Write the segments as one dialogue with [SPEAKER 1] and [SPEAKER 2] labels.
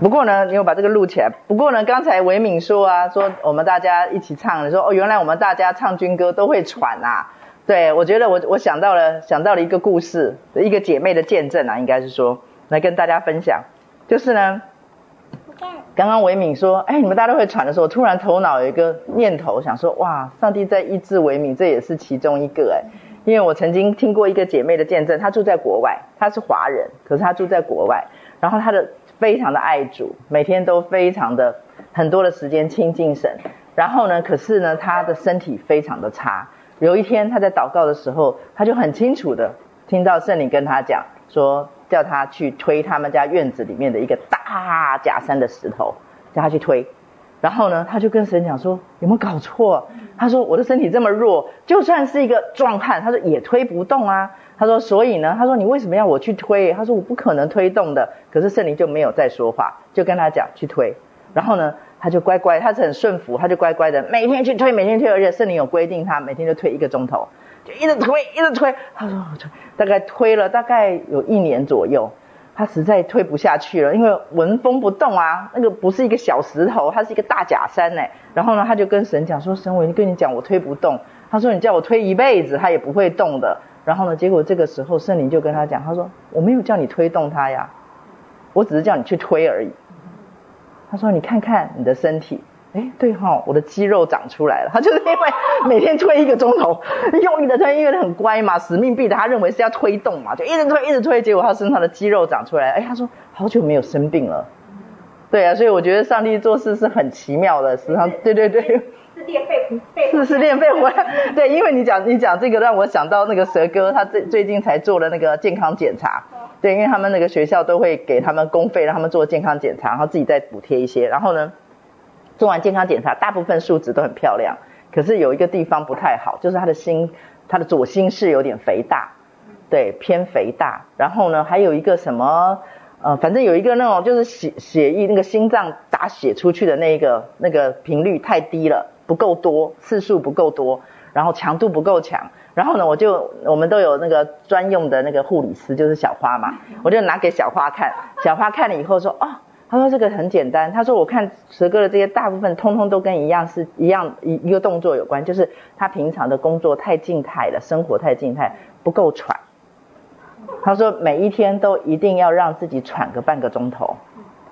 [SPEAKER 1] 不过呢，你有把这个录起来。不过呢，刚才维敏说啊，说我们大家一起唱，说哦，原来我们大家唱军歌都会喘啊。对，我觉得我我想到了想到了一个故事，一个姐妹的见证啊，应该是说来跟大家分享。就是呢，刚刚维敏说，哎，你们大家都会喘的时候，突然头脑有一个念头，想说，哇，上帝在医治维敏，这也是其中一个哎。因为我曾经听过一个姐妹的见证，她住在国外，她是华人，可是她住在国外，然后她的非常的爱主，每天都非常的很多的时间亲近神，然后呢，可是呢，他的身体非常的差。有一天他在祷告的时候，他就很清楚的听到圣灵跟他讲说，叫他去推他们家院子里面的一个大假山的石头，叫他去推。然后呢，他就跟神讲说：“有没有搞错？”他说：“我的身体这么弱，就算是一个壮汉，他说也推不动啊。”他说：“所以呢，他说你为什么要我去推？”他说：“我不可能推动的。”可是圣灵就没有再说话，就跟他讲去推。然后呢，他就乖乖，他是很顺服，他就乖乖的每天去推，每天推，而且圣灵有规定他每天就推一个钟头，就一直推，一直推。他说：“我推，大概推了大概有一年左右。”他实在推不下去了，因为纹风不动啊，那个不是一个小石头，它是一个大假山呢。然后呢，他就跟神讲说：“神，我已经跟你讲，我推不动。”他说：“你叫我推一辈子，他也不会动的。”然后呢，结果这个时候圣灵就跟他讲：“他说我没有叫你推动它呀，我只是叫你去推而已。”他说：“你看看你的身体。”哎，对哈、我的肌肉长出来了。他就是因为每天推一个钟头，用力的推，因为他很乖嘛，使命必达，他认为是要推动嘛，就一直推，一直推，结果他身上的肌肉长出来。哎，他说好久没有生病了。对啊，所以我觉得上帝做事是很奇妙的，实际上，对对
[SPEAKER 2] 对，练肺，
[SPEAKER 1] 是是练肺活。对，因为你讲你讲这个，让我想到那个蛇哥，他最最近才做了那个健康检查。对，因为他们那个学校都会给他们公费，让他们做健康检查，然后自己再补贴一些，然后呢。做完健康检查，大部分数值都很漂亮，可是有一个地方不太好，就是他的心，他的左心室有点肥大，对，偏肥大。然后呢，还有一个什么，呃，反正有一个那种就是血血液那个心脏打血出去的那个那个频率太低了，不够多，次数不够多，然后强度不够强。然后呢，我就我们都有那个专用的那个护理师，就是小花嘛，我就拿给小花看，小花看了以后说，哦。他说这个很简单。他说我看蛇哥的这些大部分通通都跟一样是一样一一个动作有关，就是他平常的工作太静态了，生活太静态，不够喘。他说每一天都一定要让自己喘个半个钟头，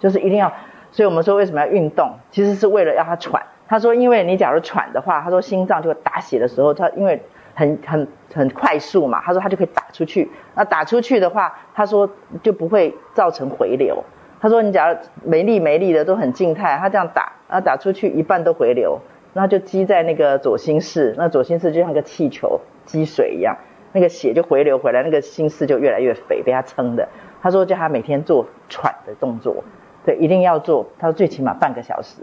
[SPEAKER 1] 就是一定要。所以我们说为什么要运动，其实是为了要他喘。他说因为你假如喘的话，他说心脏就会打血的时候，他因为很很很快速嘛，他说他就可以打出去。那打出去的话，他说就不会造成回流。他说：“你假如没力没力的都很静态，他这样打，然后打出去一半都回流，那就积在那个左心室，那左心室就像个气球积水一样，那个血就回流回来，那个心室就越来越肥，被他撑的。他说叫他每天做喘的动作，对，一定要做。他说最起码半个小时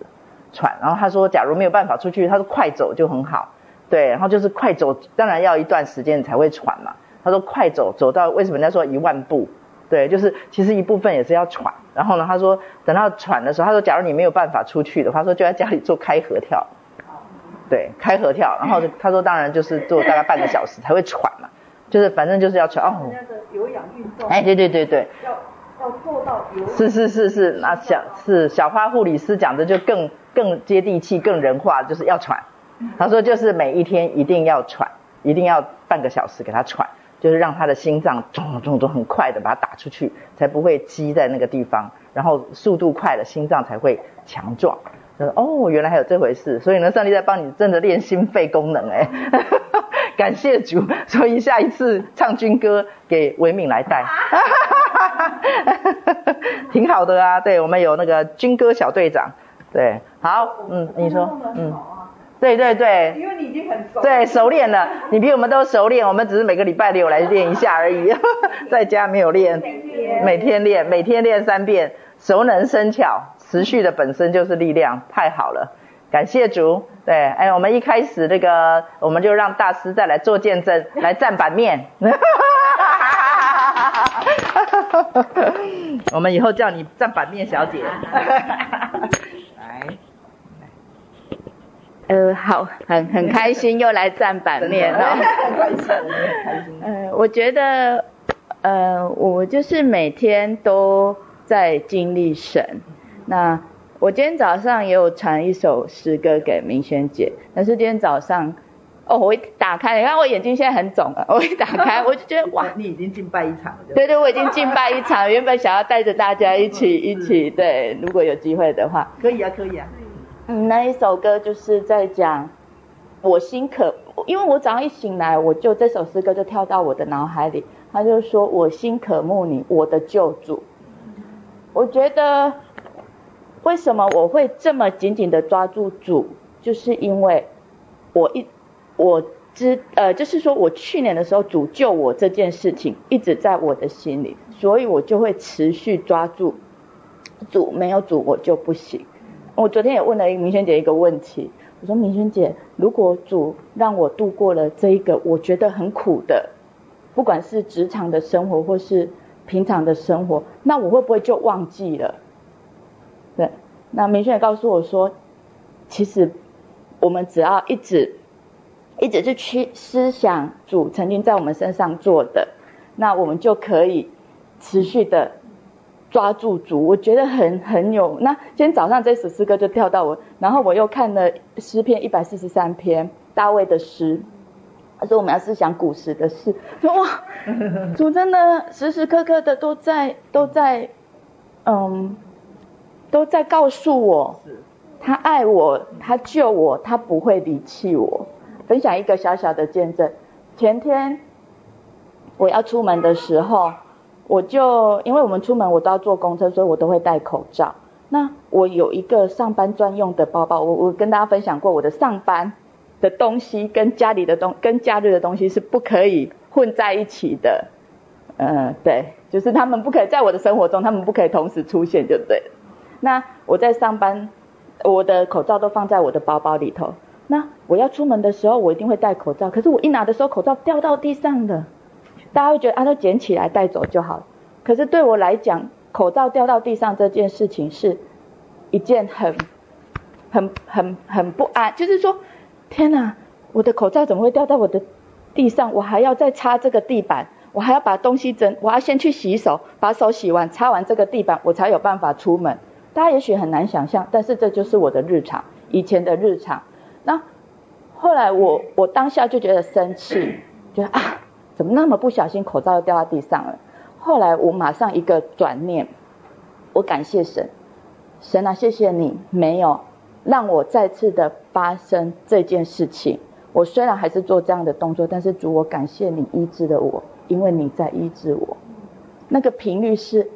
[SPEAKER 1] 喘。然后他说，假如没有办法出去，他说快走就很好，对，然后就是快走，当然要一段时间才会喘嘛。他说快走，走到为什么人家说一万步？”对，就是其实一部分也是要喘，然后呢，他说等到喘的时候，他说假如你没有办法出去的话，他说就在家里做开合跳，对，开合跳，然后他说当然就是做大概半个小时才会喘嘛，就是反正就是要喘哦。
[SPEAKER 2] 那个有氧运动。
[SPEAKER 1] 哎，对对对对。
[SPEAKER 2] 要要做到有。
[SPEAKER 1] 是是是是，那小是小花护理师讲的就更更接地气、更人话，就是要喘。他说就是每一天一定要喘，一定要半个小时给他喘。就是让他的心脏咚咚咚很快的把它打出去，才不会积在那个地方，然后速度快了，心脏才会强壮。哦，原来还有这回事，所以呢，上帝在帮你真的练心肺功能哎，感谢主。所以下一次唱军歌给维敏来带，挺好的啊。对，我们有那个军歌小队长，对，好，嗯，你说，嗯。对对对，
[SPEAKER 2] 因为你已经很熟，
[SPEAKER 1] 对，熟练了，你比我们都熟练，我们只是每个礼拜六来练一下而已，在家没有练，每天练，每天练三遍，熟能生巧，持续的本身就是力量，太好了，感谢主。对，哎，我们一开始那个，我们就让大师再来做见证，来占版面，我们以后叫你占版面小姐。
[SPEAKER 3] 来呃，好，很很开心又来占版面了。很开心，开心。呃，我觉得，呃，我就是每天都在经历神，那我今天早上也有传一首诗歌给明轩姐，但是今天早上。哦，我一打开，你看我眼睛现在很肿了。我一打开，我就觉得 哇，
[SPEAKER 1] 你已经敬拜一场了。
[SPEAKER 3] 对对，我已经敬拜一场。原本想要带着大家一起一起，对，如果有机会的话。
[SPEAKER 1] 可以啊，可以啊。
[SPEAKER 3] 嗯，那一首歌就是在讲我心渴，因为我早上一醒来，我就这首诗歌就跳到我的脑海里。他就说我心渴慕你，我的救主。我觉得为什么我会这么紧紧的抓住主，就是因为我一。我知呃，就是说我去年的时候主救我这件事情一直在我的心里，所以我就会持续抓住主，没有主我就不行。我昨天也问了明轩姐一个问题，我说明轩姐，如果主让我度过了这一个我觉得很苦的，不管是职场的生活或是平常的生活，那我会不会就忘记了？对，那明轩也告诉我说，其实我们只要一直。一直是去思想主曾经在我们身上做的，那我们就可以持续的抓住主。我觉得很很有。那今天早上这首诗歌就跳到我，然后我又看了诗篇一百四十三篇大卫的诗，他说我们要思想古时的事。说 哇，主真的时时刻刻的都在都在，嗯，都在告诉我，他爱我，他救我，他不会离弃我。分享一个小小的见证。前天我要出门的时候，我就因为我们出门我都要坐公车，所以我都会戴口罩。那我有一个上班专用的包包，我我跟大家分享过，我的上班的东西跟家里的东跟假日的东西是不可以混在一起的。嗯，对，就是他们不可以在我的生活中，他们不可以同时出现，就对。那我在上班，我的口罩都放在我的包包里头。那我要出门的时候，我一定会戴口罩。可是我一拿的时候，口罩掉到地上了。大家会觉得啊，都捡起来带走就好。可是对我来讲，口罩掉到地上这件事情是一件很、很、很、很不安。就是说，天哪，我的口罩怎么会掉到我的地上？我还要再擦这个地板，我还要把东西整，我要先去洗手，把手洗完，擦完这个地板，我才有办法出门。大家也许很难想象，但是这就是我的日常，以前的日常。那后来我我当下就觉得生气，觉得啊，怎么那么不小心口罩又掉到地上了。后来我马上一个转念，我感谢神，神啊，谢谢你没有让我再次的发生这件事情。我虽然还是做这样的动作，但是主，我感谢你医治了我，因为你在医治我。那个频率是，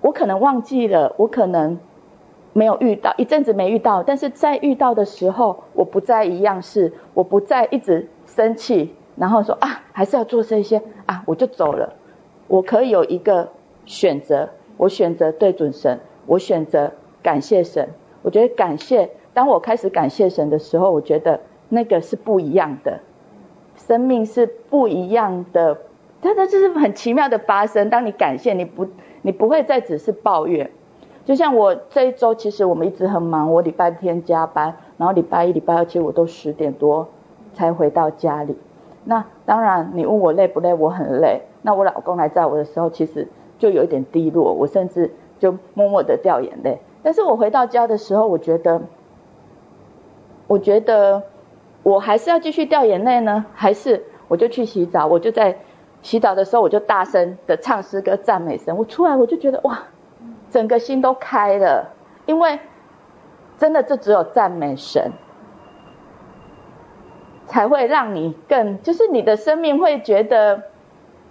[SPEAKER 3] 我可能忘记了，我可能。没有遇到，一阵子没遇到，但是在遇到的时候，我不再一样是，我不再一直生气，然后说啊，还是要做这些啊，我就走了。我可以有一个选择，我选择对准神，我选择感谢神。我觉得感谢，当我开始感谢神的时候，我觉得那个是不一样的，生命是不一样的，真的就是很奇妙的发生。当你感谢，你不，你不会再只是抱怨。就像我这一周，其实我们一直很忙。我礼拜天加班，然后礼拜一、礼拜二，其实我都十点多才回到家里。那当然，你问我累不累，我很累。那我老公来载我的时候，其实就有一点低落，我甚至就默默的掉眼泪。但是我回到家的时候，我觉得，我觉得我还是要继续掉眼泪呢，还是我就去洗澡？我就在洗澡的时候，我就大声的唱诗歌赞美神。我出来，我就觉得哇！整个心都开了，因为真的，这只有赞美神，才会让你更，就是你的生命会觉得，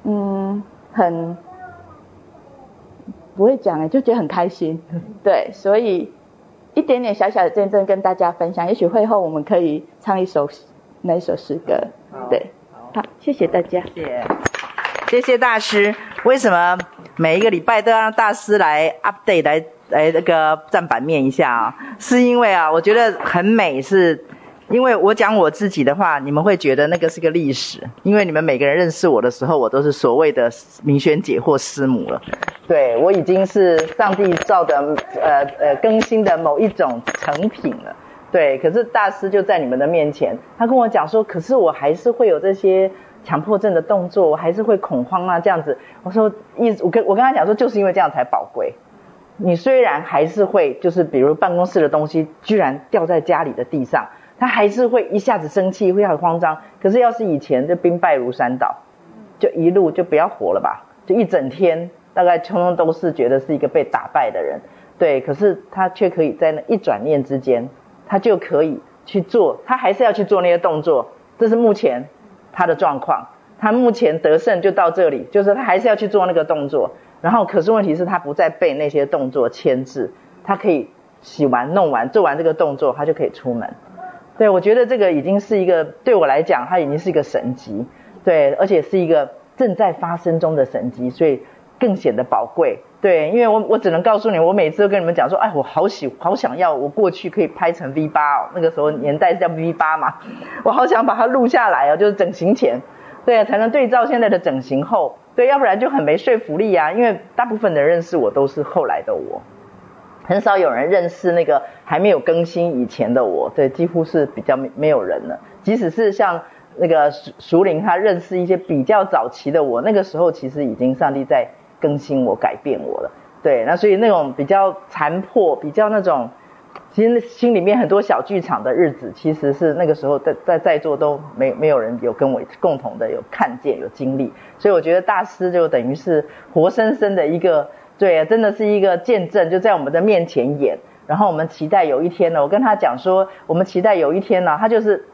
[SPEAKER 3] 嗯，很不会讲哎，就觉得很开心，对，所以一点点小小的见证跟大家分享，也许会后我们可以唱一首那一首诗歌，对，好，谢谢大家，
[SPEAKER 1] 谢谢，谢谢大师，为什么？每一个礼拜都要让大师来 update 来来那个站版面一下啊，是因为啊，我觉得很美，是因为我讲我自己的话，你们会觉得那个是个历史，因为你们每个人认识我的时候，我都是所谓的明轩姐或师母了。对，我已经是上帝造的呃呃更新的某一种成品了。对，可是大师就在你们的面前，他跟我讲说，可是我还是会有这些。强迫症的动作，我还是会恐慌啊，这样子。我说，一我跟我跟他讲说，就是因为这样才宝贵，你虽然还是会，就是比如办公室的东西居然掉在家里的地上，他还是会一下子生气，会很慌张。可是要是以前就兵败如山倒，就一路就不要活了吧，就一整天大概通通都是觉得是一个被打败的人。对，可是他却可以在那一转念之间，他就可以去做，他还是要去做那些动作。这是目前他的状况，他目前得胜就到这里，就是他还是要去做那个动作。然后，可是问题是，他不再被那些动作牵制，他可以洗完、弄完、做完这个动作，他就可以出门。对，我觉得这个已经是一个对我来讲，它已经是一个神迹，对，而且是一个正在发生中的神迹，所以更显得宝贵。对，因为我我只能告诉你，我每次都跟你们讲说，哎，我好喜好想要，我过去可以拍成 V8 哦，那个时候年代是叫 V8 嘛，我好想把它录下来哦，就是整形前，对，才能对照现在的整形后。对，要不然就很没说服力啊。因为大部分的认识我都是后来的我，很少有人认识那个还没有更新以前的我。对，几乎是比较没没有人了。即使是像那个淑淑玲，他认识一些比较早期的我，那个时候其实已经上帝在更新我、改变我了。对，那所以那种比较残破、比较那种。其实心里面很多小剧场的日子，其实是那个时候在在在座都没没有人有跟我共同的有看见有经历，所以我觉得大师就等于是活生生的一个，对，真的是一个见证，就在我们的面前演。然后我们期待有一天呢，我跟他讲说，我们期待有一天呢，他就是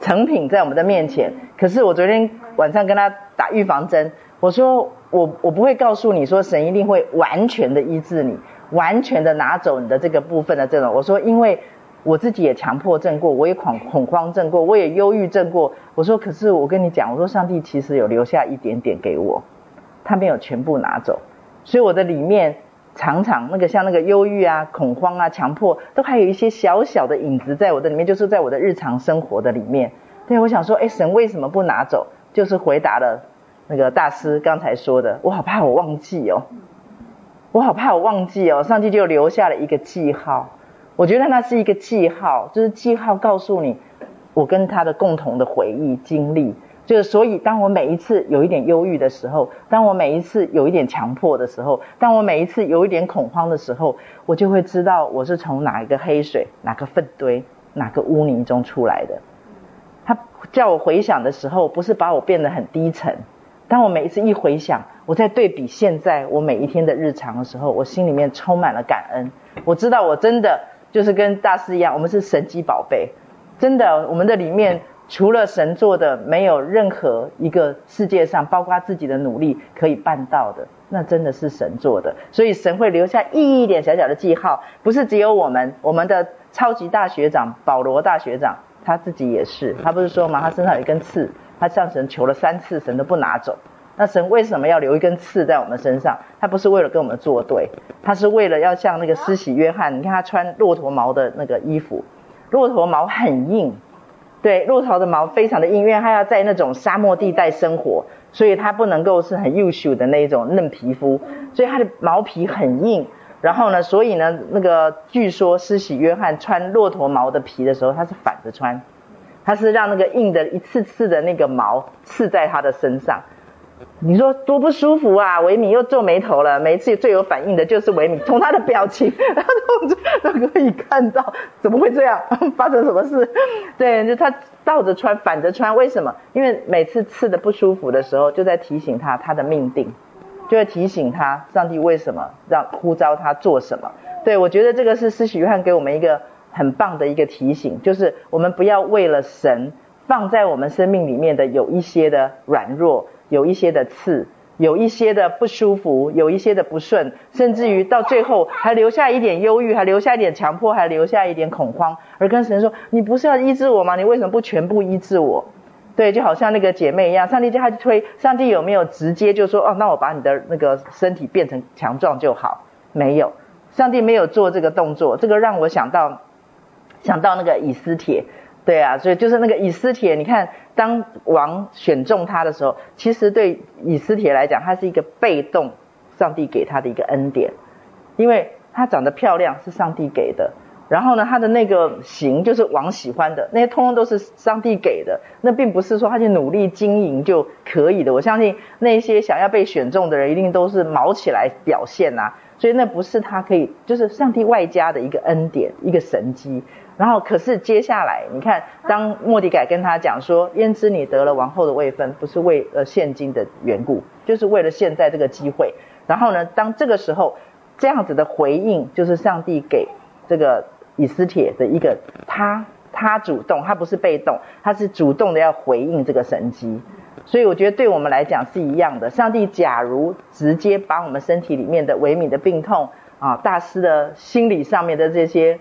[SPEAKER 1] 成品在我们的面前。可是我昨天晚上跟他打预防针，我说我我不会告诉你说神一定会完全的医治你。完全的拿走你的这个部分的这种，我说，因为我自己也强迫症过，我也恐恐慌症过，我也忧郁症过。我说，可是我跟你讲，我说上帝其实有留下一点点给我，他没有全部拿走，所以我的里面常常那个像那个忧郁啊、恐慌啊、强迫，都还有一些小小的影子在我的里面，就是在我的日常生活的里面。对，我想说，哎，神为什么不拿走？就是回答了那个大师刚才说的，我好怕我忘记哦。我好怕我忘记哦，上帝就留下了一个记号，我觉得那是一个记号，就是记号告诉你我跟他的共同的回忆经历，就是所以当我每一次有一点忧郁的时候，当我每一次有一点强迫的时候，当我每一次有一点恐慌的时候，我就会知道我是从哪一个黑水、哪个粪堆、哪个污泥中出来的。他叫我回想的时候，不是把我变得很低沉。当我每一次一回想，我在对比现在我每一天的日常的时候，我心里面充满了感恩。我知道我真的就是跟大师一样，我们是神迹宝贝。真的，我们的里面除了神做的，没有任何一个世界上，包括自己的努力可以办到的。那真的是神做的，所以神会留下一点小小的记号，不是只有我们，我们的超级大学长保罗大学长他自己也是，他不是说嘛，他身上有一根刺。他向神求了三次，神都不拿走。那神为什么要留一根刺在我们身上？他不是为了跟我们作对，他是为了要像那个施洗约翰，你看他穿骆驼毛的那个衣服，骆驼毛很硬，对，骆驼的毛非常的硬，因为他要在那种沙漠地带生活，所以他不能够是很优秀的那一种嫩皮肤，所以他的毛皮很硬。然后呢，所以呢，那个据说施洗约翰穿骆驼毛的皮的时候，他是反着穿。他是让那个硬的一次次的那个毛刺在他的身上，你说多不舒服啊！维米又皱眉头了。每一次最有反应的就是维米，从他的表情，他动作都可以看到怎么会这样，发生什么事？对，就他倒着穿，反着穿，为什么？因为每次刺的不舒服的时候，就在提醒他他的命定，就会提醒他上帝为什么让呼召他做什么。对，我觉得这个是施许约翰给我们一个。很棒的一个提醒，就是我们不要为了神放在我们生命里面的有一些的软弱，有一些的刺，有一些的不舒服，有一些的不顺，甚至于到最后还留下一点忧郁，还留下一点强迫，还留下一点恐慌，而跟神说：“你不是要医治我吗？你为什么不全部医治我？”对，就好像那个姐妹一样，上帝叫她去推，上帝有没有直接就说：“哦，那我把你的那个身体变成强壮就好？”没有，上帝没有做这个动作，这个让我想到。想到那个以斯帖，对啊，所以就是那个以斯帖，你看当王选中他的时候，其实对以斯帖来讲，他是一个被动，上帝给他的一个恩典，因为他长得漂亮是上帝给的，然后呢，他的那个型就是王喜欢的，那些通通都是上帝给的，那并不是说他去努力经营就可以的。我相信那些想要被选中的人，一定都是卯起来表现呐、啊。所以那不是他可以，就是上帝外加的一个恩典，一个神迹。然后可是接下来，你看，当莫迪改跟他讲说，焉知你得了王后的位分，不是为了现今的缘故，就是为了现在这个机会。然后呢，当这个时候这样子的回应，就是上帝给这个以斯帖的一个他他主动，他不是被动，他是主动的要回应这个神迹。所以我觉得对我们来讲是一样的。上帝假如直接把我们身体里面的微米的病痛啊，大师的心理上面的这些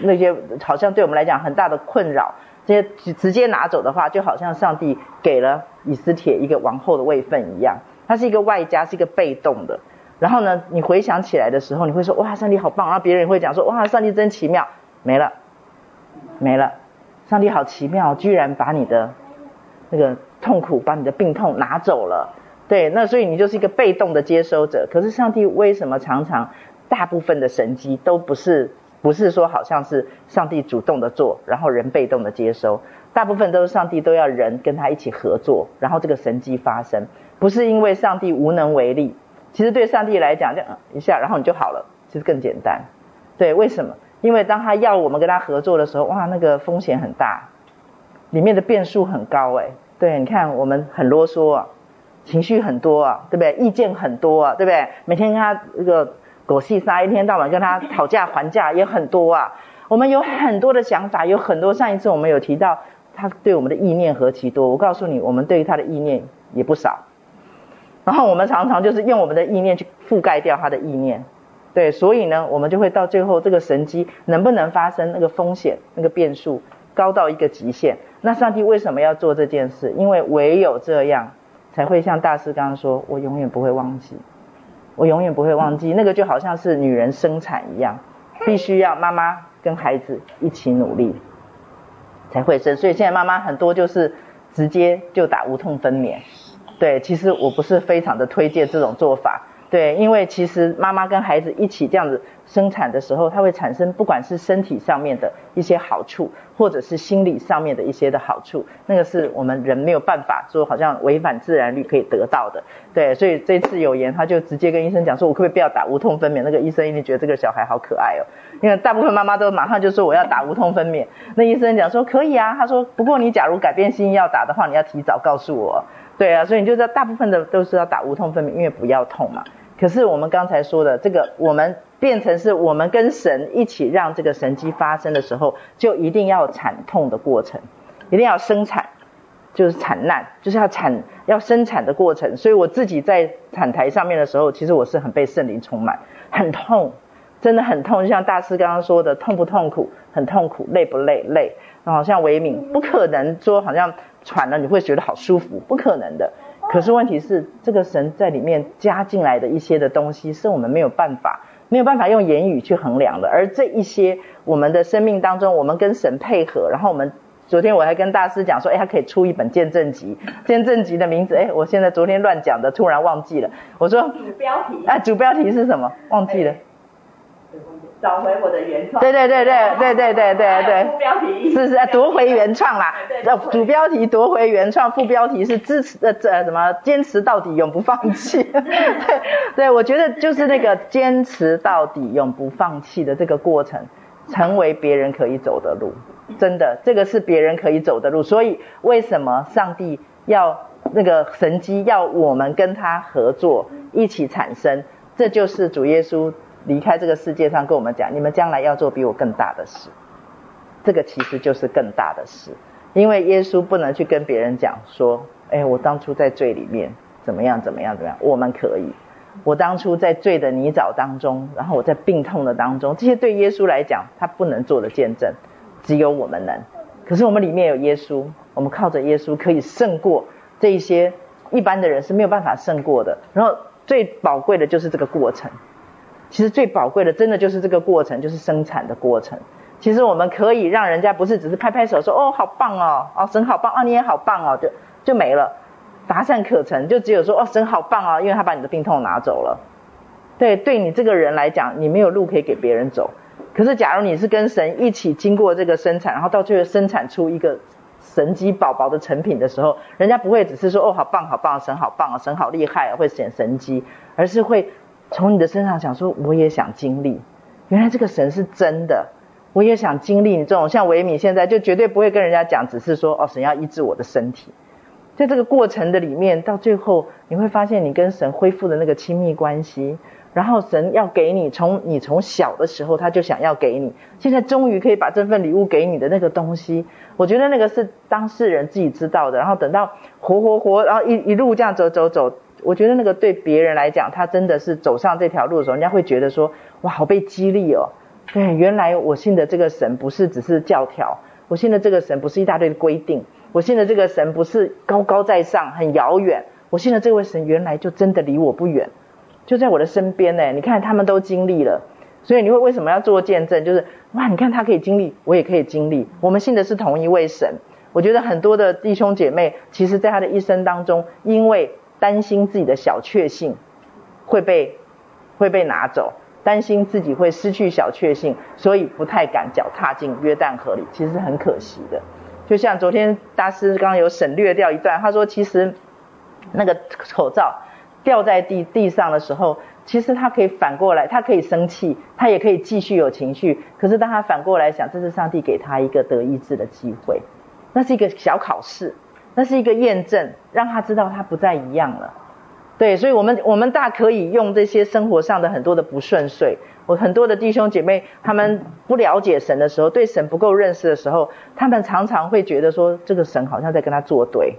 [SPEAKER 1] 那些，好像对我们来讲很大的困扰，这些直接拿走的话，就好像上帝给了以斯帖一个王后的位分一样。它是一个外加，是一个被动的。然后呢，你回想起来的时候，你会说哇，上帝好棒。然后别人也会讲说哇，上帝真奇妙。没了，没了，上帝好奇妙，居然把你的那个。痛苦把你的病痛拿走了，对，那所以你就是一个被动的接收者。可是上帝为什么常常大部分的神迹都不是不是说好像是上帝主动的做，然后人被动的接收？大部分都是上帝都要人跟他一起合作，然后这个神迹发生，不是因为上帝无能为力。其实对上帝来讲，这样一下然后你就好了，其实更简单。对，为什么？因为当他要我们跟他合作的时候，哇，那个风险很大，里面的变数很高，哎。对，你看我们很啰嗦啊，情绪很多啊，对不对？意见很多啊，对不对？每天跟他这个狗戏撒，一天到晚跟他讨价还价也很多啊。我们有很多的想法，有很多。上一次我们有提到他对我们的意念何其多，我告诉你，我们对于他的意念也不少。然后我们常常就是用我们的意念去覆盖掉他的意念，对，所以呢，我们就会到最后这个神机能不能发生，那个风险，那个变数高到一个极限。那上帝为什么要做这件事？因为唯有这样，才会像大师刚刚说，我永远不会忘记，我永远不会忘记。那个就好像是女人生产一样，必须要妈妈跟孩子一起努力，才会生。所以现在妈妈很多就是直接就打无痛分娩。对，其实我不是非常的推荐这种做法。对，因为其实妈妈跟孩子一起这样子生产的时候，它会产生不管是身体上面的一些好处，或者是心理上面的一些的好处，那个是我们人没有办法说好像违反自然律可以得到的。对，所以这次有言他就直接跟医生讲说，我可不可以不要打无痛分娩？那个医生一定觉得这个小孩好可爱哦，因为大部分妈妈都马上就说我要打无痛分娩。那医生讲说可以啊，他说不过你假如改变心意要打的话，你要提早告诉我。对啊，所以你就知道大部分的都是要打无痛分娩，因为不要痛嘛。可是我们刚才说的这个，我们变成是我们跟神一起让这个神迹发生的时候，就一定要惨痛的过程，一定要生产，就是产难，就是要产要生产的过程。所以我自己在产台上面的时候，其实我是很被圣灵充满，很痛，真的很痛。就像大师刚刚说的，痛不痛苦？很痛苦，累不累？累。然后像维敏，不可能说好像喘了你会觉得好舒服，不可能的。可是问题是，这个神在里面加进来的一些的东西，是我们没有办法、没有办法用言语去衡量的。而这一些，我们的生命当中，我们跟神配合，然后我们昨天我还跟大师讲说，哎，他可以出一本见证集，见证集的名字，哎，我现在昨天乱讲的，突然忘记了。我说
[SPEAKER 2] 主标题
[SPEAKER 1] 啊，主标题是什么？忘记了。
[SPEAKER 2] 找回我的原创。
[SPEAKER 1] 对对对对对对对对对。
[SPEAKER 2] 副标题。
[SPEAKER 1] 是是夺回原创啦。对。主标题夺回原创，副标题是支持呃这什么坚持到底永不放弃。对对，我觉得就是那个坚持到底永不放弃的这个过程，成为别人可以走的路。真的，这个是别人可以走的路。所以为什么上帝要那个神机要我们跟他合作一起产生？这就是主耶稣。离开这个世界上，跟我们讲，你们将来要做比我更大的事。这个其实就是更大的事，因为耶稣不能去跟别人讲说，哎，我当初在罪里面怎么样怎么样怎么样。我们可以，我当初在罪的泥沼当中，然后我在病痛的当中，这些对耶稣来讲，他不能做的见证，只有我们能。可是我们里面有耶稣，我们靠着耶稣可以胜过这一些一般的人是没有办法胜过的。然后最宝贵的就是这个过程。其实最宝贵的，真的就是这个过程，就是生产的过程。其实我们可以让人家不是只是拍拍手说哦好棒哦，哦神好棒哦，你也好棒哦，就就没了，乏善可陈，就只有说哦神好棒哦，因为他把你的病痛拿走了。对，对你这个人来讲，你没有路可以给别人走。可是假如你是跟神一起经过这个生产，然后到最后生产出一个神机宝宝的成品的时候，人家不会只是说哦好棒好棒，神好棒啊，神好厉害啊，会显神机，而是会。从你的身上想说，我也想经历，原来这个神是真的，我也想经历你这种像维米现在就绝对不会跟人家讲，只是说哦，神要医治我的身体，在这个过程的里面，到最后你会发现你跟神恢复的那个亲密关系。然后神要给你，从你从小的时候他就想要给你，现在终于可以把这份礼物给你的那个东西，我觉得那个是当事人自己知道的。然后等到活活活，然后一一路这样走走走，我觉得那个对别人来讲，他真的是走上这条路的时候，人家会觉得说，哇，好被激励哦。对，原来我信的这个神不是只是教条，我信的这个神不是一大堆的规定，我信的这个神不是高高在上很遥远，我信的这位神原来就真的离我不远。就在我的身边呢，你看他们都经历了，所以你会为什么要做见证？就是哇，你看他可以经历，我也可以经历。我们信的是同一位神。我觉得很多的弟兄姐妹，其实在他的一生当中，因为担心自己的小确幸会被会被拿走，担心自己会失去小确幸，所以不太敢脚踏进约旦河里，其实很可惜的。就像昨天大师刚刚有省略掉一段，他说其实那个口罩。掉在地地上的时候，其实他可以反过来，他可以生气，他也可以继续有情绪。可是当他反过来想，这是上帝给他一个得医治的机会，那是一个小考试，那是一个验证，让他知道他不再一样了。对，所以我们我们大可以用这些生活上的很多的不顺遂，我很多的弟兄姐妹，他们不了解神的时候，对神不够认识的时候，他们常常会觉得说，这个神好像在跟他作对。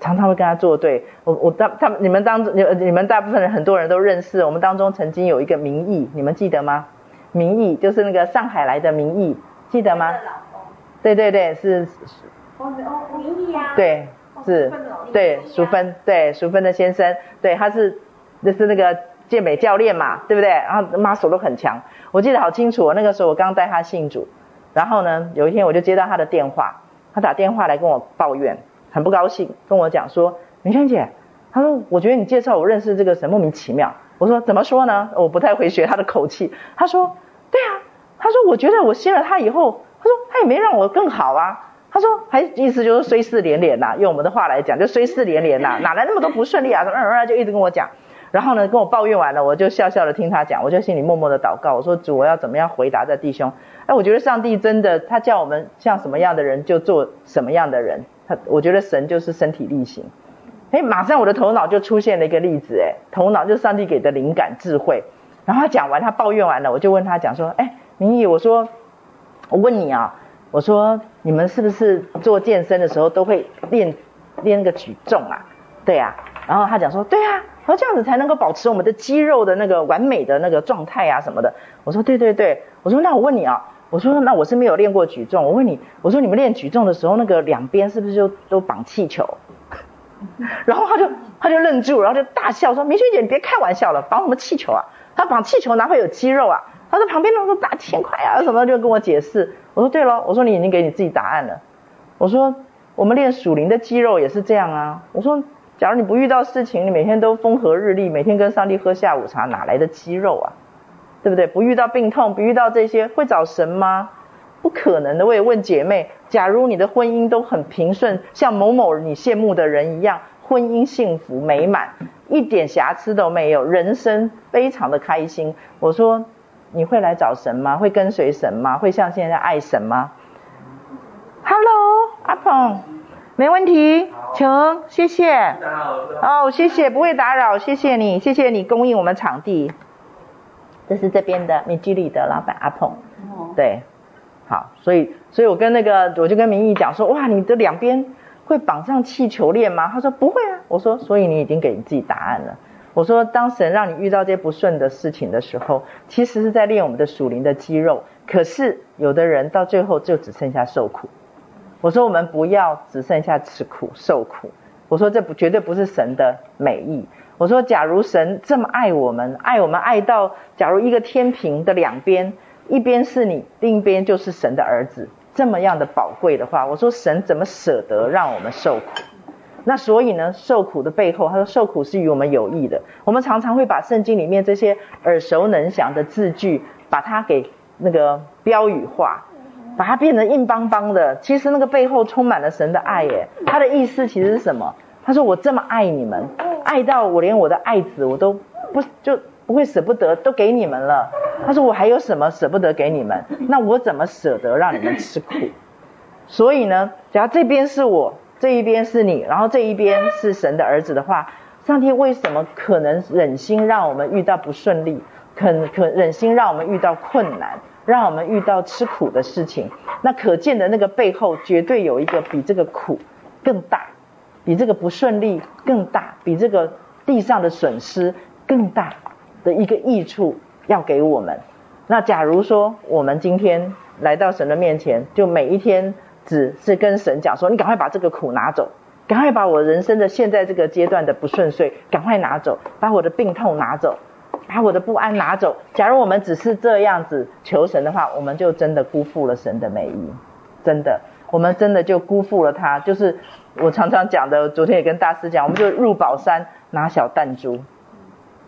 [SPEAKER 1] 常常会跟他作对，我我当他们你们当中你你们大部分人很多人都认识，我们当中曾经有一个明义，你们记得吗？明义就是那个上海来的明义，记得吗？对对对，是。哦明义啊。对，是，对，淑芬，对，淑芬的先生，对，他是，那是那个健美教练嘛，对不对？然后妈手都很强，我记得好清楚，那个时候我刚带他信主，然后呢，有一天我就接到他的电话，他打电话来跟我抱怨。很不高兴，跟我讲说，明轩姐，他说，我觉得你介绍我认识这个神莫名其妙。我说怎么说呢？我不太会学他的口气。他说，对啊，他说我觉得我信了他以后，他说他也没让我更好啊。他说还意思就是虽事连连呐，用我们的话来讲就虽事连连呐，哪来那么多不顺利啊？什么，就一直跟我讲。然后呢，跟我抱怨完了，我就笑笑的听他讲，我就心里默默的祷告，我说主，我要怎么样回答这弟兄？哎，我觉得上帝真的，他叫我们像什么样的人就做什么样的人。他我觉得神就是身体力行。哎，马上我的头脑就出现了一个例子，哎，头脑就是上帝给的灵感智慧。然后他讲完，他抱怨完了，我就问他讲说，哎，明义，我说，我问你啊，我说你们是不是做健身的时候都会练练那个举重啊？对啊。然后他讲说，对啊。然后这样子才能够保持我们的肌肉的那个完美的那个状态啊什么的。我说对对对，我说那我问你啊，我说那我是没有练过举重，我问你，我说你们练举重的时候那个两边是不是就都绑气球？然后他就他就愣住，然后就大笑说：明轩姐你别开玩笑了，绑什么气球啊？他绑气球哪会有肌肉啊？他说旁边那个打千块啊什么就跟我解释。我说对了，我说你已经给你自己答案了。我说我们练属灵的肌肉也是这样啊。我说。假如你不遇到事情，你每天都风和日丽，每天跟上帝喝下午茶，哪来的肌肉啊？对不对？不遇到病痛，不遇到这些，会找神吗？不可能的。我也问姐妹，假如你的婚姻都很平顺，像某某你羡慕的人一样，婚姻幸福美满，一点瑕疵都没有，人生非常的开心，我说你会来找神吗？会跟随神吗？会像现在爱神吗？Hello，阿鹏。没问题，请，谢谢。哦，谢谢，不会打扰，谢谢你，谢谢你供应我们场地。这是这边的米居里的老板阿鹏。对，好，所以，所以我跟那个，我就跟明义讲说，哇，你的两边会绑上气球链吗？他说不会啊。我说，所以你已经给你自己答案了。我说，当神让你遇到这些不顺的事情的时候，其实是在练我们的属灵的肌肉。可是有的人到最后就只剩下受苦。我说我们不要只剩下吃苦受苦。我说这不绝对不是神的美意。我说假如神这么爱我们，爱我们爱到假如一个天平的两边，一边是你，另一边就是神的儿子，这么样的宝贵的话，我说神怎么舍得让我们受苦？那所以呢，受苦的背后，他说受苦是与我们有益的。我们常常会把圣经里面这些耳熟能详的字句，把它给那个标语化。把它变得硬邦邦的，其实那个背后充满了神的爱耶。他的意思其实是什么？他说我这么爱你们，爱到我连我的爱子我都不就不会舍不得，都给你们了。他说我还有什么舍不得给你们？那我怎么舍得让你们吃苦？所以呢，只要这边是我，这一边是你，然后这一边是神的儿子的话，上帝为什么可能忍心让我们遇到不顺利？可可忍心让我们遇到困难，让我们遇到吃苦的事情？那可见的那个背后，绝对有一个比这个苦更大，比这个不顺利更大，比这个地上的损失更大的一个益处要给我们。那假如说我们今天来到神的面前，就每一天只是跟神讲说：“你赶快把这个苦拿走，赶快把我人生的现在这个阶段的不顺遂赶快拿走，把我的病痛拿走，把我的不安拿走。”假如我们只是这样子求神的话，我们就真的辜负了神的美意，真的，我们真的就辜负了他。就是我常常讲的，昨天也跟大师讲，我们就入宝山拿小弹珠。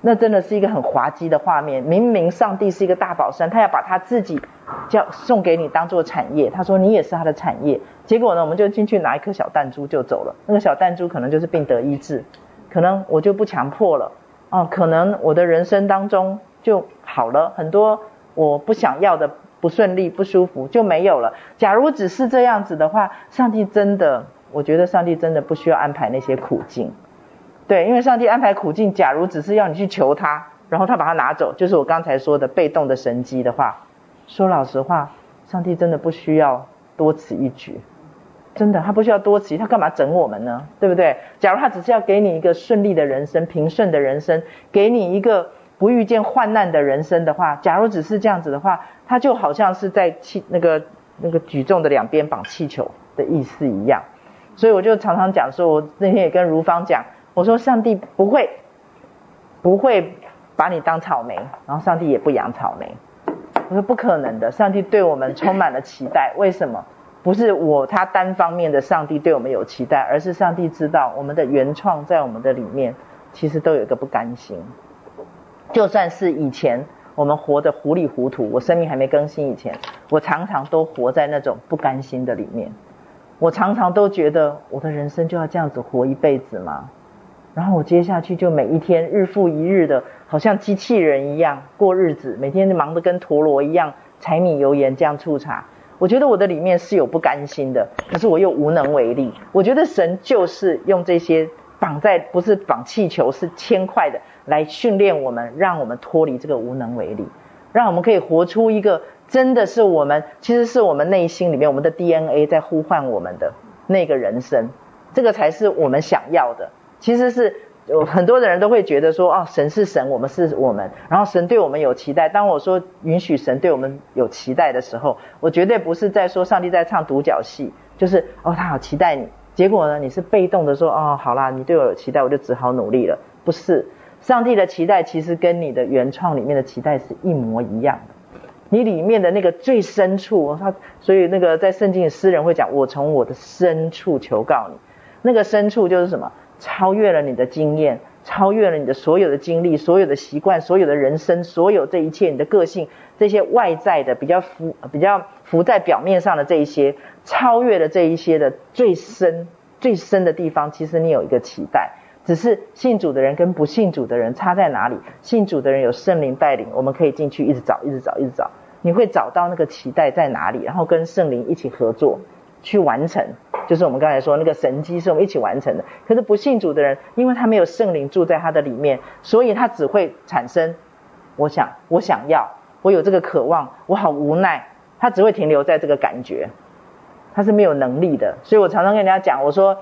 [SPEAKER 1] 那真的是一个很滑稽的画面。明明上帝是一个大宝山，他要把他自己叫送给你当做产业。他说你也是他的产业。结果呢，我们就进去拿一颗小弹珠就走了。那个小弹珠可能就是病得医治，可能我就不强迫了。哦，可能我的人生当中就好了很多，我不想要的不顺利、不舒服就没有了。假如只是这样子的话，上帝真的，我觉得上帝真的不需要安排那些苦境。对，因为上帝安排苦境，假如只是要你去求他，然后他把它拿走，就是我刚才说的被动的神机的话，说老实话，上帝真的不需要多此一举，真的他不需要多此，他干嘛整我们呢？对不对？假如他只是要给你一个顺利的人生、平顺的人生，给你一个不遇见患难的人生的话，假如只是这样子的话，他就好像是在气那个那个举重的两边绑气球的意思一样。所以我就常常讲说，我那天也跟如芳讲。我说上帝不会，不会把你当草莓，然后上帝也不养草莓。我说不可能的，上帝对我们充满了期待。为什么？不是我他单方面的上帝对我们有期待，而是上帝知道我们的原创在我们的里面，其实都有一个不甘心。就算是以前我们活得糊里糊涂，我生命还没更新以前，我常常都活在那种不甘心的里面。我常常都觉得我的人生就要这样子活一辈子吗？然后我接下去就每一天日复一日的，好像机器人一样过日子，每天忙得跟陀螺一样，柴米油盐酱醋茶。我觉得我的里面是有不甘心的，可是我又无能为力。我觉得神就是用这些绑在，不是绑气球，是铅块的，来训练我们，让我们脱离这个无能为力，让我们可以活出一个真的是我们，其实是我们内心里面我们的 DNA 在呼唤我们的那个人生，这个才是我们想要的。其实是有很多的人都会觉得说，哦，神是神，我们是我们，然后神对我们有期待。当我说允许神对我们有期待的时候，我绝对不是在说上帝在唱独角戏，就是哦，他好期待你。结果呢，你是被动的说，哦，好啦，你对我有期待，我就只好努力了。不是，上帝的期待其实跟你的原创里面的期待是一模一样的。你里面的那个最深处，他所以那个在圣经的诗人会讲，我从我的深处求告你，那个深处就是什么？超越了你的经验，超越了你的所有的经历、所有的习惯、所有的人生、所有这一切，你的个性，这些外在的比较浮、比较浮在表面上的这一些，超越了这一些的最深、最深的地方，其实你有一个期待，只是信主的人跟不信主的人差在哪里？信主的人有圣灵带领，我们可以进去一直找、一直找、一直找，你会找到那个期待在哪里，然后跟圣灵一起合作。去完成，就是我们刚才说那个神迹是我们一起完成的。可是不信主的人，因为他没有圣灵住在他的里面，所以他只会产生，我想，我想要，我有这个渴望，我好无奈，他只会停留在这个感觉，他是没有能力的。所以我常常跟人家讲，我说，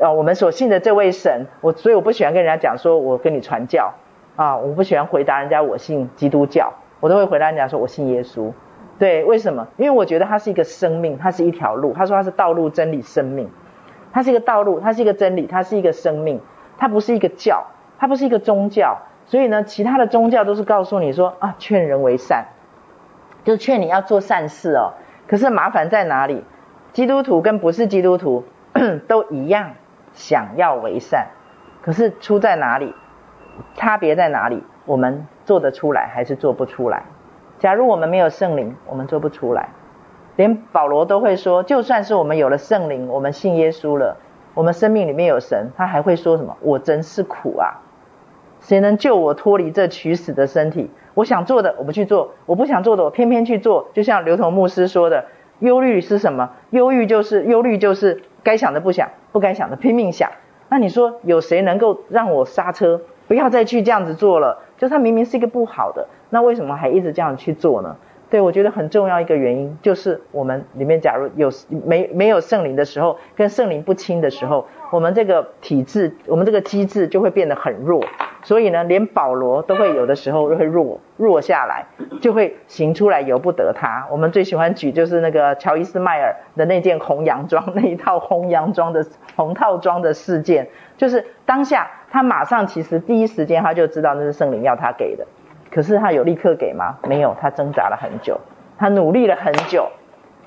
[SPEAKER 1] 呃，我们所信的这位神，我所以我不喜欢跟人家讲说我跟你传教啊，我不喜欢回答人家我信基督教，我都会回答人家说我信耶稣。对，为什么？因为我觉得它是一个生命，它是一条路。他说它是道路、真理、生命，它是一个道路，它是一个真理，它是一个生命，它不是一个教，它不是一个宗教。所以呢，其他的宗教都是告诉你说啊，劝人为善，就劝你要做善事哦。可是麻烦在哪里？基督徒跟不是基督徒 都一样，想要为善，可是出在哪里？差别在哪里？我们做得出来还是做不出来？假如我们没有圣灵，我们做不出来。连保罗都会说，就算是我们有了圣灵，我们信耶稣了，我们生命里面有神，他还会说什么？我真是苦啊！谁能救我脱离这取死的身体？我想做的我不去做，我不想做的我偏偏去做。就像刘同牧师说的，忧虑是什么？忧郁就是忧虑就是该想的不想，不该想的拼命想。那你说有谁能够让我刹车，不要再去这样子做了？就他明明是一个不好的，那为什么还一直这样去做呢？对，我觉得很重要一个原因就是我们里面假如有没没有圣灵的时候，跟圣灵不亲的时候，我们这个体质，我们这个机制就会变得很弱。所以呢，连保罗都会有的时候会弱弱下来，就会行出来由不得他。我们最喜欢举就是那个乔伊斯迈尔的那件红洋装，那一套红洋装的红套装的事件，就是当下他马上其实第一时间他就知道那是圣灵要他给的。可是他有立刻给吗？没有，他挣扎了很久，他努力了很久，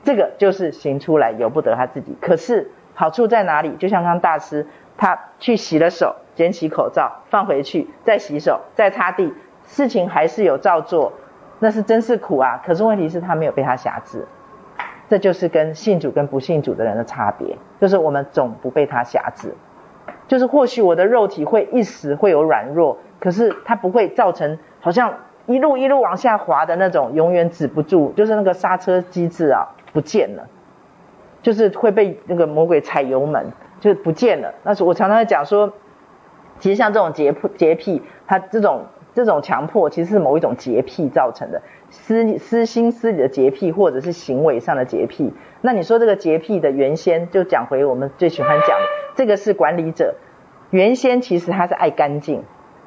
[SPEAKER 1] 这个就是行出来由不得他自己。可是好处在哪里？就像刚大师，他去洗了手，捡起口罩放回去，再洗手，再擦地，事情还是有照做，那是真是苦啊！可是问题是，他没有被他辖制，这就是跟信主跟不信主的人的差别，就是我们总不被他辖制，就是或许我的肉体会一时会有软弱，可是它不会造成。好像一路一路往下滑的那种，永远止不住，就是那个刹车机制啊，不见了，就是会被那个魔鬼踩油门，就是不见了。那是我常常在讲说，其实像这种洁癖洁癖，它这种这种强迫，其实是某一种洁癖造成的，私私心私理的洁癖，或者是行为上的洁癖。那你说这个洁癖的原先，就讲回我们最喜欢讲的，这个是管理者原先其实他是爱干净，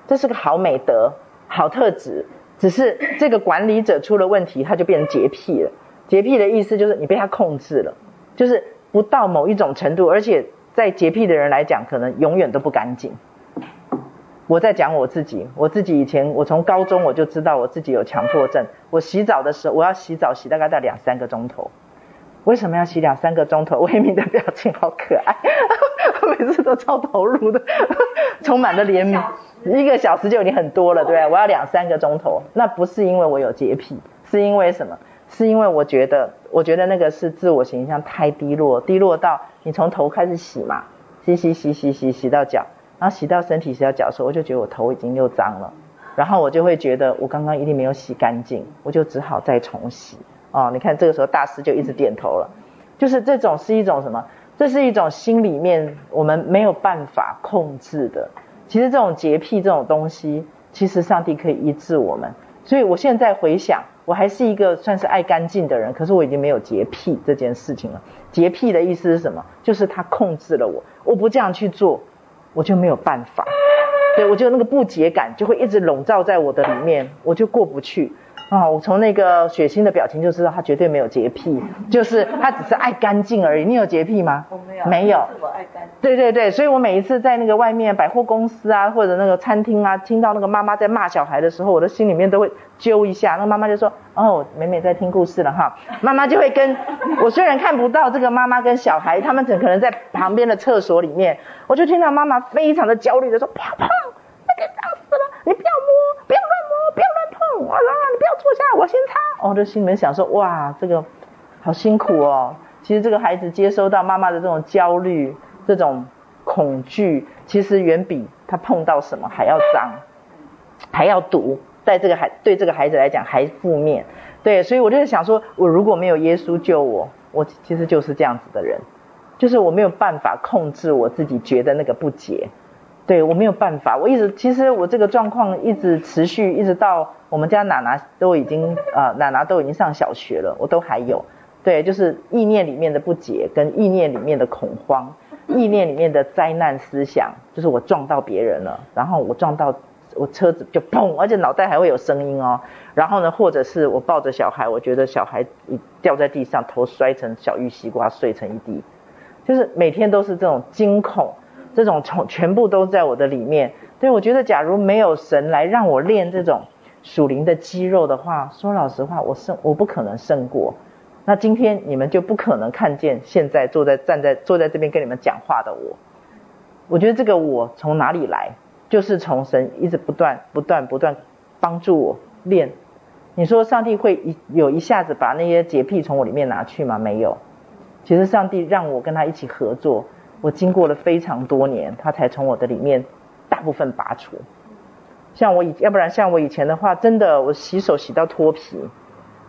[SPEAKER 1] 这是个好美德。好特质，只是这个管理者出了问题，他就变成洁癖了。洁癖的意思就是你被他控制了，就是不到某一种程度，而且在洁癖的人来讲，可能永远都不干净。我在讲我自己，我自己以前我从高中我就知道我自己有强迫症。我洗澡的时候，我要洗澡洗大概在两三个钟头。为什么要洗两三个钟头？魏明的表情好可爱，我 每次都超投入的，充满了怜悯。一个小时就已经很多了，对吧？我要两三个钟头，那不是因为我有洁癖，是因为什么？是因为我觉得，我觉得那个是自我形象太低落，低落到你从头开始洗嘛，洗洗洗洗洗洗到脚，然后洗到身体洗到脚的时候，我就觉得我头已经又脏了，然后我就会觉得我刚刚一定没有洗干净，我就只好再重洗。哦，你看这个时候大师就一直点头了，就是这种是一种什么？这是一种心里面我们没有办法控制的。其实这种洁癖这种东西，其实上帝可以医治我们。所以我现在回想，我还是一个算是爱干净的人，可是我已经没有洁癖这件事情了。洁癖的意思是什么？就是他控制了我，我不这样去做，我就没有办法。对，我就那个不洁感就会一直笼罩在我的里面，我就过不去。啊、哦，我从那个血腥的表情就知道他绝对没有洁癖，就是他只是爱干净而已。你有洁癖吗？
[SPEAKER 3] 我没有，
[SPEAKER 1] 没有。
[SPEAKER 3] 我爱干净。
[SPEAKER 1] 对对对，所以我每一次在那个外面百货公司啊，或者那个餐厅啊，听到那个妈妈在骂小孩的时候，我的心里面都会揪一下。那个妈妈就说：“哦，美美在听故事了哈。”妈妈就会跟我虽然看不到这个妈妈跟小孩，他们可能在旁边的厕所里面，我就听到妈妈非常的焦虑的说：“不要碰，那个脏死了，你不要摸，不要乱碰，哇，你不要坐下，我先擦。”我就心里面想说：“哇，这个好辛苦哦。”其实这个孩子接收到妈妈的这种焦虑。这种恐惧其实远比他碰到什么还要脏，还要毒，在这个孩对这个孩子来讲还负面。对，所以我就想说，我如果没有耶稣救我，我其实就是这样子的人，就是我没有办法控制我自己觉得那个不洁。对，我没有办法，我一直其实我这个状况一直持续，一直到我们家娜娜都已经呃娜娜都已经上小学了，我都还有。对，就是意念里面的不解跟意念里面的恐慌。意念里面的灾难思想，就是我撞到别人了，然后我撞到我车子就砰，而且脑袋还会有声音哦。然后呢，或者是我抱着小孩，我觉得小孩掉在地上，头摔成小玉西瓜，碎成一地。就是每天都是这种惊恐，这种从全部都在我的里面。对，我觉得假如没有神来让我练这种属灵的肌肉的话，说老实话，我胜我不可能胜过。那今天你们就不可能看见现在坐在站在坐在这边跟你们讲话的我。我觉得这个我从哪里来？就是从神一直不断不断不断帮助我练。你说上帝会一有一下子把那些洁癖从我里面拿去吗？没有。其实上帝让我跟他一起合作，我经过了非常多年，他才从我的里面大部分拔除。像我以要不然像我以前的话，真的我洗手洗到脱皮，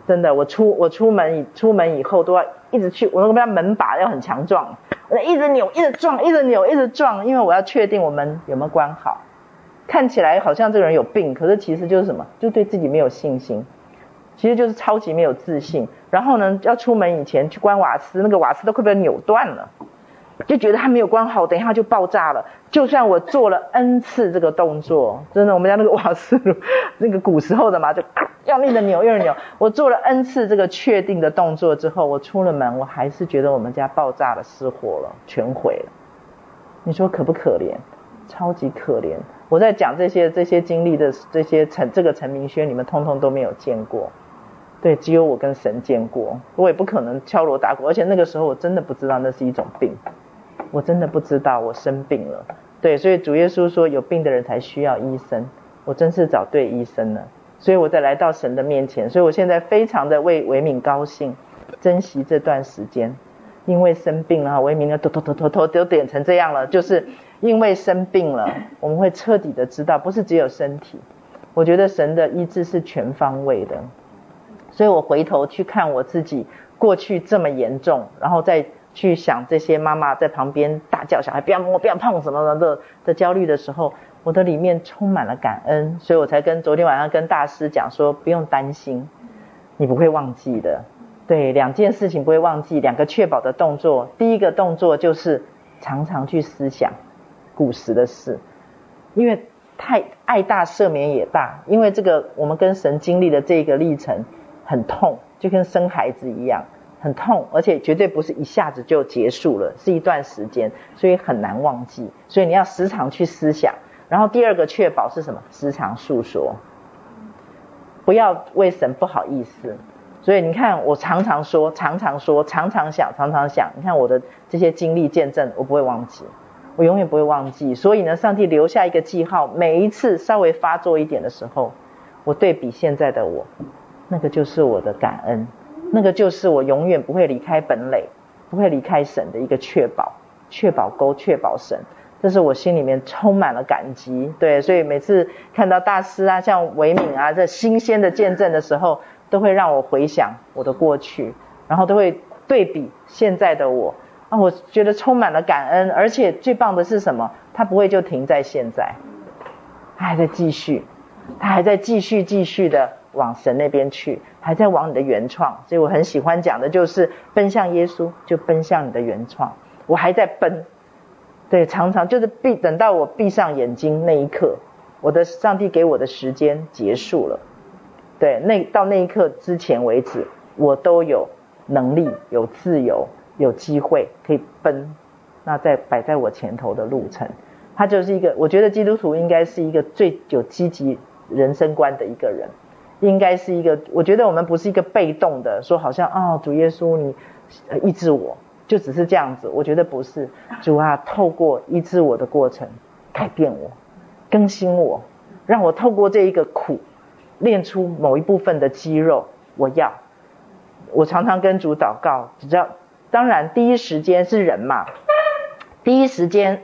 [SPEAKER 1] 真的我出我出门出门以后都要一直去，我那个门把要很强壮，我一直扭一直撞一直扭一直撞，因为我要确定我们有没有关好。看起来好像这个人有病，可是其实就是什么？就对自己没有信心，其实就是超级没有自信。然后呢，要出门以前去关瓦斯，那个瓦斯都快被扭断了。就觉得它没有关好，等一下就爆炸了。就算我做了 N 次这个动作，真的，我们家那个瓦斯炉，那个古时候的嘛，就用力的扭，用力扭。我做了 N 次这个确定的动作之后，我出了门，我还是觉得我们家爆炸了，失火了，全毁了。你说可不可怜？超级可怜。我在讲这些这些经历的这些陈这个陈明轩，你们通通都没有见过。对，只有我跟神见过。我也不可能敲锣打鼓，而且那个时候我真的不知道那是一种病。我真的不知道我生病了，对，所以主耶稣说有病的人才需要医生，我真是找对医生了，所以我再来到神的面前，所以我现在非常的为维敏高兴，珍惜这段时间，因为生病了，维敏的头头头头头都点成这样了，就是因为生病了，我们会彻底的知道，不是只有身体，我觉得神的医治是全方位的，所以我回头去看我自己过去这么严重，然后再。去想这些妈妈在旁边大叫小孩不要摸不要碰什么的的焦虑的时候，我的里面充满了感恩，所以我才跟昨天晚上跟大师讲说不用担心，你不会忘记的。对，两件事情不会忘记，两个确保的动作。第一个动作就是常常去思想古时的事，因为太爱大赦免也大，因为这个我们跟神经历的这个历程很痛，就跟生孩子一样。很痛，而且绝对不是一下子就结束了，是一段时间，所以很难忘记。所以你要时常去思想。然后第二个确保是什么？时常诉说，不要为神不好意思。所以你看，我常常说，常常说，常常想，常常想。你看我的这些经历见证，我不会忘记，我永远不会忘记。所以呢，上帝留下一个记号，每一次稍微发作一点的时候，我对比现在的我，那个就是我的感恩。那个就是我永远不会离开本垒，不会离开神的一个确保，确保沟，确保神，这是我心里面充满了感激。对，所以每次看到大师啊，像维敏啊，这新鲜的见证的时候，都会让我回想我的过去，然后都会对比现在的我，啊，我觉得充满了感恩，而且最棒的是什么？他不会就停在现在，他还在继续，他还在继续继续的。往神那边去，还在往你的原创，所以我很喜欢讲的就是奔向耶稣，就奔向你的原创。我还在奔，对，常常就是闭，等到我闭上眼睛那一刻，我的上帝给我的时间结束了。对，那到那一刻之前为止，我都有能力、有自由、有机会可以奔。那在摆在我前头的路程，它就是一个，我觉得基督徒应该是一个最有积极人生观的一个人。应该是一个，我觉得我们不是一个被动的，说好像啊、哦，主耶稣你医治我，就只是这样子。我觉得不是，主啊，透过医治我的过程，改变我，更新我，让我透过这一个苦，练出某一部分的肌肉。我要，我常常跟主祷告，只要当然第一时间是人嘛，第一时间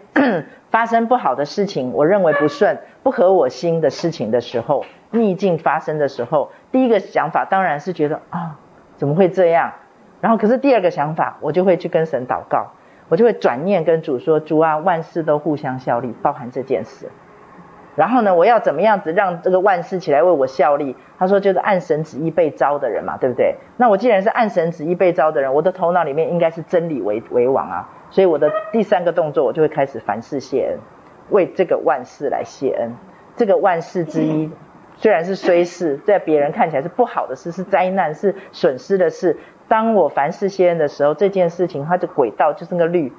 [SPEAKER 1] 发生不好的事情，我认为不顺、不合我心的事情的时候。逆境发生的时候，第一个想法当然是觉得啊、怎么会这样？然后可是第二个想法，我就会去跟神祷告，我就会转念跟主说：主啊，万事都互相效力，包含这件事。然后呢，我要怎么样子让这个万事起来为我效力？他说就是按神旨意被召的人嘛，对不对？那我既然是按神旨意被召的人，我的头脑里面应该是真理为为王啊。所以我的第三个动作，我就会开始凡事谢恩，为这个万事来谢恩。这个万事之一。虽然是虽事，在别人看起来是不好的事，是灾难，是损失的事。当我凡事谢恩的时候，这件事情它的轨道就是那个律，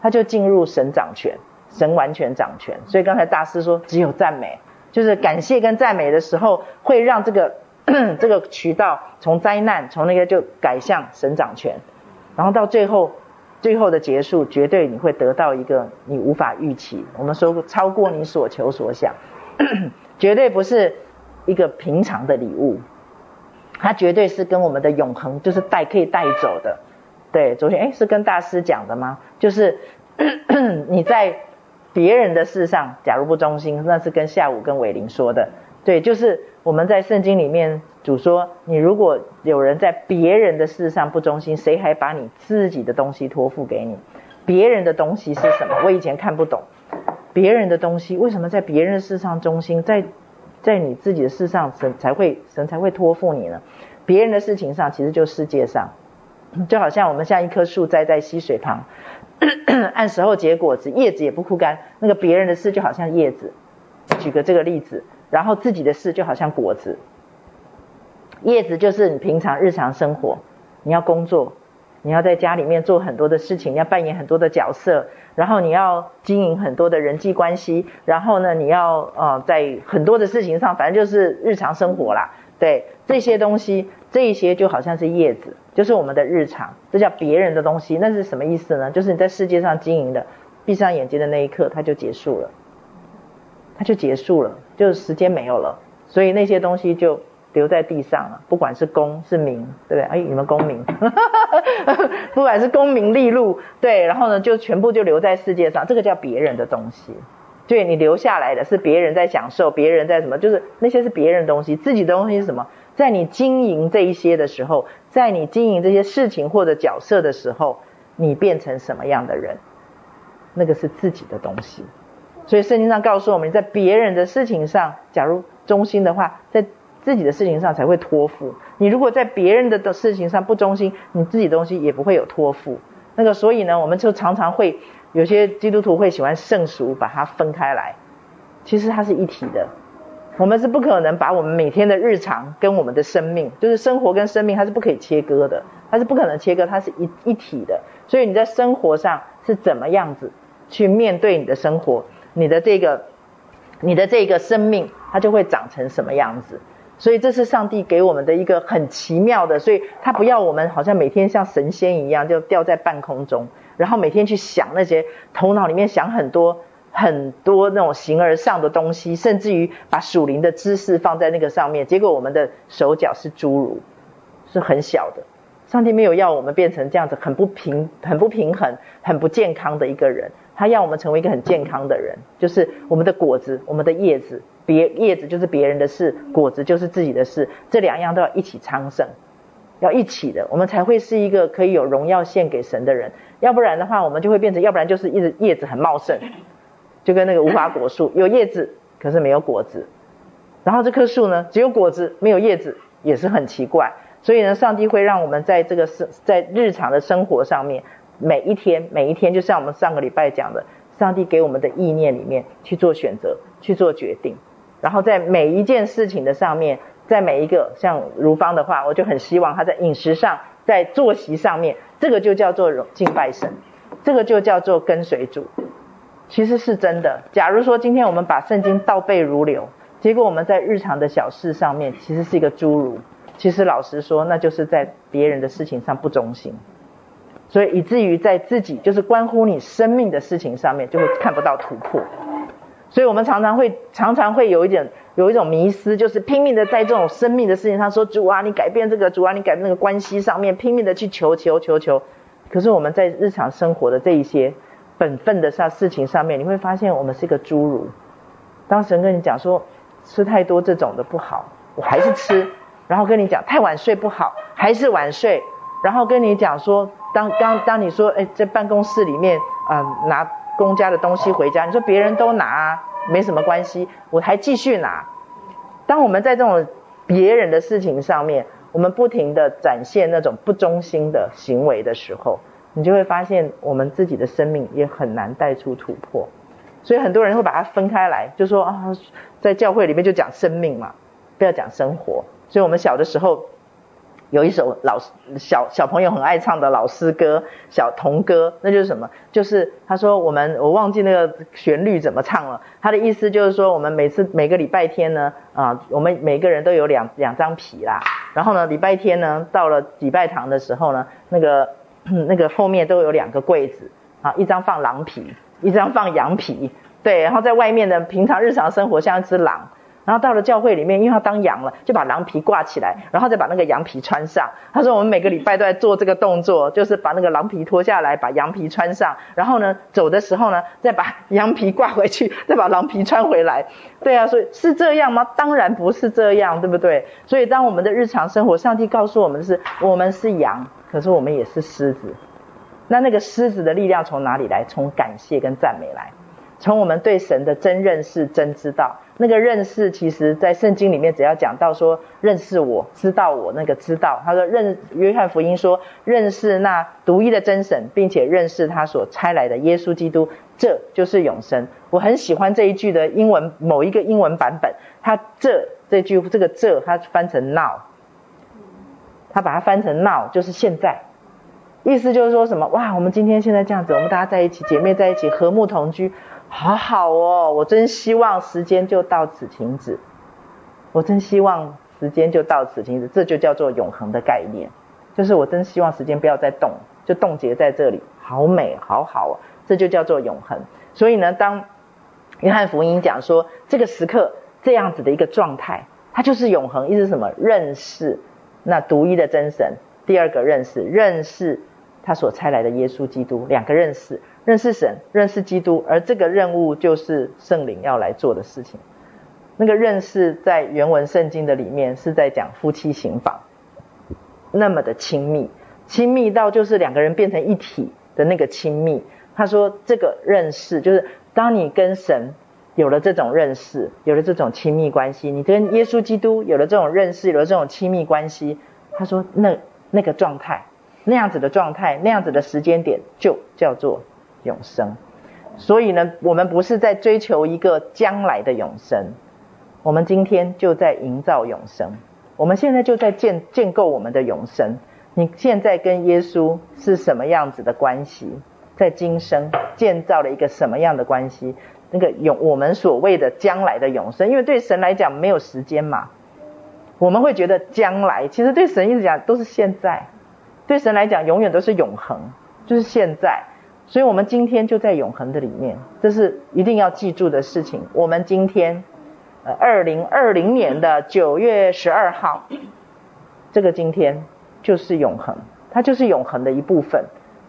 [SPEAKER 1] 它就进入神掌权，神完全掌权。所以刚才大师说，只有赞美，就是感谢跟赞美的时候，会让这个 这个渠道从灾难，从那个就改向神掌权，然后到最后最后的结束，绝对你会得到一个你无法预期，我们说超过你所求所想，绝对不是。一个平常的礼物，它绝对是跟我们的永恒，就是带可以带走的。对，昨天诶是跟大师讲的吗？就是 你在别人的事上，假如不忠心，那是跟下午跟伟林说的。对，就是我们在圣经里面主说，你如果有人在别人的事上不忠心，谁还把你自己的东西托付给你？别人的东西是什么？我以前看不懂，别人的东西为什么在别人的事上忠心，在在你自己的事上神才会神才会托付你呢？别人的事情上，其实就世界上，就好像我们像一棵树栽在溪水旁，按时候结果子，叶子也不枯干。那个别人的事就好像叶子，举个这个例子。然后自己的事就好像果子，叶子就是你平常日常生活，你要工作，你要在家里面做很多的事情，要扮演很多的角色，然后你要经营很多的人际关系，然后呢，你要呃在很多的事情上，反正就是日常生活啦。对，这些东西，这一些就好像是叶子，就是我们的日常，这叫别人的东西。那是什么意思呢？就是你在世界上经营的，闭上眼睛的那一刻，它就结束了。它就结束了，就时间没有了，所以那些东西就留在地上了。不管是功是名，对不对？哎，你们功名，不管是功名利禄，对，然后呢，就全部就留在世界上。这个叫别人的东西，对，你留下来的是别人在享受，别人在什么？就是那些是别人的东西，自己的东西是什么？在你经营这一些的时候，在你经营这些事情或者角色的时候，你变成什么样的人？那个是自己的东西。所以圣经上告诉我们，在别人的事情上，假如忠心的话，在自己的事情上才会托付。你如果在别人的的事情上不忠心，你自己东西也不会有托付。那个，所以呢，我们就常常会有些基督徒会喜欢圣俗把它分开来，其实它是一体的。我们是不可能把我们每天的日常跟我们的生命，就是生活跟生命，它是不可以切割的，它是不可能切割，它是一一体的。所以你在生活上是怎么样子去面对你的生活？你的这个，你的这个生命，它就会长成什么样子？所以这是上帝给我们的一个很奇妙的，所以他不要我们好像每天像神仙一样，就吊在半空中，然后每天去想那些头脑里面想很多很多那种形而上的东西，甚至于把属灵的知识放在那个上面，结果我们的手脚是侏儒，是很小的。上帝没有要我们变成这样子很不平、很不平衡、很不健康的一个人。他要我们成为一个很健康的人，就是我们的果子，我们的叶子，别叶子就是别人的事，果子就是自己的事，这两样都要一起昌盛，要一起的，我们才会是一个可以有荣耀献给神的人。要不然的话，我们就会变成，要不然就是一直叶子很茂盛，就跟那个无花果树，有叶子可是没有果子，然后这棵树呢，只有果子没有叶子，也是很奇怪。所以呢，上帝会让我们在这个生在日常的生活上面。每一天，每一天，就像我们上个礼拜讲的，上帝给我们的意念里面去做选择，去做决定，然后在每一件事情的上面，在每一个像如芳的话，我就很希望他在饮食上，在作息上面，这个就叫做敬拜神，这个就叫做跟随主。其实是真的。假如说今天我们把圣经倒背如流，结果我们在日常的小事上面其实是一个侏儒，其实老实说，那就是在别人的事情上不忠心。所以以至于在自己就是关乎你生命的事情上面，就会看不到突破。所以我们常常会常常会有一点有一种迷思，就是拼命的在这种生命的事情上说，主啊，你改变这个，主啊，你改变那个关系上面拼命的去求求求求。可是我们在日常生活的这一些本分的上事情上面，你会发现我们是一个侏儒。当神跟你讲说吃太多这种的不好，我还是吃；然后跟你讲太晚睡不好，还是晚睡；然后跟你讲说。当当当你说，哎，在办公室里面啊、拿公家的东西回家，你说别人都拿，没什么关系，我还继续拿。当我们在这种别人的事情上面，我们不停地展现那种不忠心的行为的时候，你就会发现我们自己的生命也很难带出突破。所以很多人会把它分开来，就说啊，在教会里面就讲生命嘛，不要讲生活。所以我们小的时候。有一首老小小朋友很爱唱的老诗歌，小童歌，那就是什么？就是他说我们我忘记那个旋律怎么唱了。他的意思就是说，我们每次每个礼拜天呢，啊，我们每个人都有两两张皮啦。然后呢，礼拜天呢，到了礼拜堂的时候呢，那个 那个后面都有两个柜子啊，一张放狼皮，一张放羊皮。对，然后在外面呢，平常日常生活像一只狼。然后到了教会里面，因为他当羊了，就把狼皮挂起来，然后再把那个羊皮穿上。他说我们每个礼拜都在做这个动作，就是把那个狼皮脱下来，把羊皮穿上，然后呢，走的时候呢，再把羊皮挂回去，再把狼皮穿回来。对啊，所以是这样吗？当然不是这样，对不对？所以当我们的日常生活，上帝告诉我们的是，我们是羊，可是我们也是狮子。那那个狮子的力量从哪里来？从感谢跟赞美来。从我们对神的真认识、真知道，那个认识，其实在圣经里面只要讲到说认识我、知道我那个知道，他说认约翰福音说认识那独一的真神，并且认识他所差来的耶稣基督，这就是永生。我很喜欢这一句的英文某一个英文版本，他这这句这个这他翻成 now，他把它翻成 now 就是现在，意思就是说什么？哇，我们今天现在这样子，我们大家在一起，姐妹在一起，和睦同居。好好哦，我真希望时间就到此停止。我真希望时间就到此停止，这就叫做永恒的概念。就是我真希望时间不要再动，就冻结在这里，好美，好好哦，这就叫做永恒。所以呢，当约翰福音讲说这个时刻这样子的一个状态，它就是永恒，意思是什么？认识那独一的真神。第二个认识，认识他所差来的耶稣基督，两个认识。认识神，认识基督，而这个任务就是圣灵要来做的事情。那个认识在原文圣经的里面是在讲夫妻行房，那么的亲密，亲密到就是两个人变成一体的那个亲密。他说这个认识就是当你跟神有了这种认识，有了这种亲密关系，你跟耶稣基督有了这种认识，有了这种亲密关系，他说那那个状态，那样子的状态，那样子的时间点就叫做。永生，所以呢，我们不是在追求一个将来的永生，我们今天就在营造永生，我们现在就在建建构我们的永生。你现在跟耶稣是什么样子的关系？在今生建造了一个什么样的关系？那个永，我们所谓的将来的永生，因为对神来讲没有时间嘛，我们会觉得将来，其实对神一直讲都是现在，对神来讲永远都是永恒，就是现在。所以，我们今天就在永恒的里面，这是一定要记住的事情。我们今天，呃，二零二零年的九月十二号，这个今天就是永恒，它就是永恒的一部分。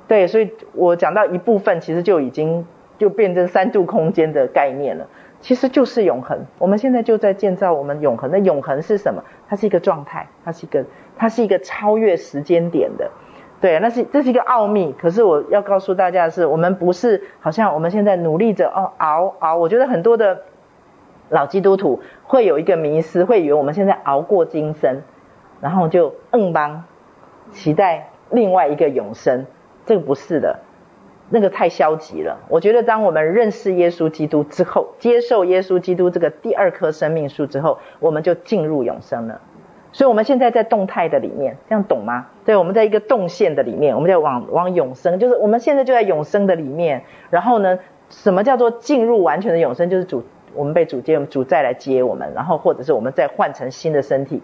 [SPEAKER 1] 对，所以我讲到一部分，其实就已经就变成三度空间的概念了。其实就是永恒。我们现在就在建造我们永恒。那永恒是什么？它是一个状态，它是一个，它是一个超越时间点的。对，那是这是一个奥秘。可是我要告诉大家的是，我们不是好像我们现在努力着哦熬熬。我觉得很多的老基督徒会有一个迷思，会以为我们现在熬过今生，然后就硬邦期待另外一个永生。这个不是的，那个太消极了。我觉得当我们认识耶稣基督之后，接受耶稣基督这个第二棵生命树之后，我们就进入永生了。所以，我们现在在动态的里面，这样懂吗？对，我们在一个动线的里面，我们在往往永生，就是我们现在就在永生的里面。然后呢，什么叫做进入完全的永生？就是主，我们被主接，主再来接我们，然后或者是我们再换成新的身体。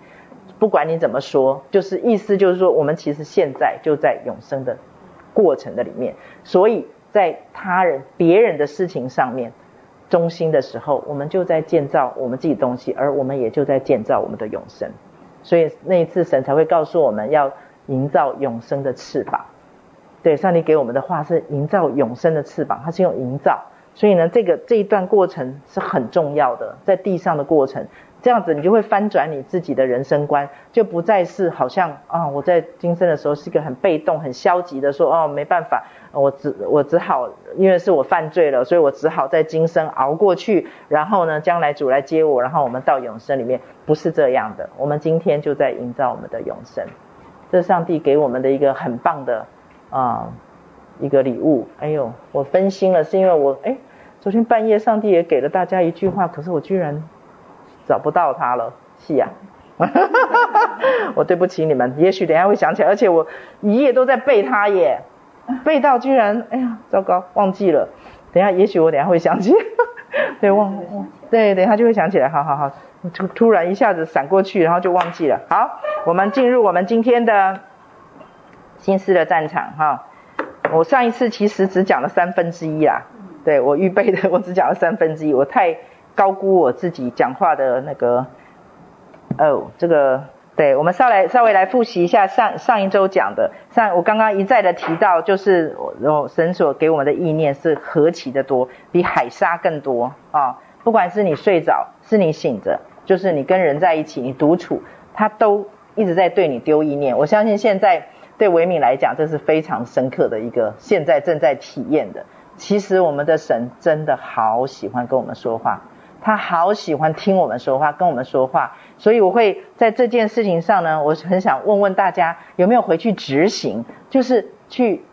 [SPEAKER 1] 不管你怎么说，就是意思就是说，我们其实现在就在永生的过程的里面。所以在他人、别人的事情上面中心的时候，我们就在建造我们自己东西，而我们也就在建造我们的永生。所以那一次神才会告诉我们要营造永生的翅膀。对，上帝给我们的话是营造永生的翅膀，它是用营造。所以呢，这个这一段过程是很重要的，在地上的过程，这样子你就会翻转你自己的人生观，就不再是好像啊，我在今生的时候是一个很被动、很消极的说哦，没办法，我只我只好因为是我犯罪了，所以我只好在今生熬过去，然后呢，将来主来接我，然后我们到永生里面，不是这样的。我们今天就在营造我们的永生，这是上帝给我们的一个很棒的啊。一个礼物，哎呦，我分心了，是因为我哎，昨天半夜上帝也给了大家一句话，可是我居然找不到它了，是呀，我对不起你们，也许等下会想起来，而且我一夜都在背它耶，背道居然，哎呀，糟糕，忘记了，等下也许我等下会想起，对，忘，对，等下就会想起来，好好好，突突然一下子闪过去，然后就忘记了，好，我们进入我们今天的心思的战场，哈。我上一次其实只讲了三分之一啦，对，我预备的 我只讲了三分之一，我太高估我自己讲话的那个哦，这个对，我们稍来稍微来复习一下上上一周讲的，上我刚刚一再的提到，就是我神所给我们的意念是何其的多，比海沙更多啊！不管是你睡着，是你醒着，就是你跟人在一起，你独处，他都一直在对你丢意念。我相信现在对维敏来讲，这是非常深刻的一个，现在正在体验的。其实我们的神真的好喜欢跟我们说话，他好喜欢听我们说话，跟我们说话。所以我会在这件事情上呢，我很想问问大家，有没有回去执行，就是去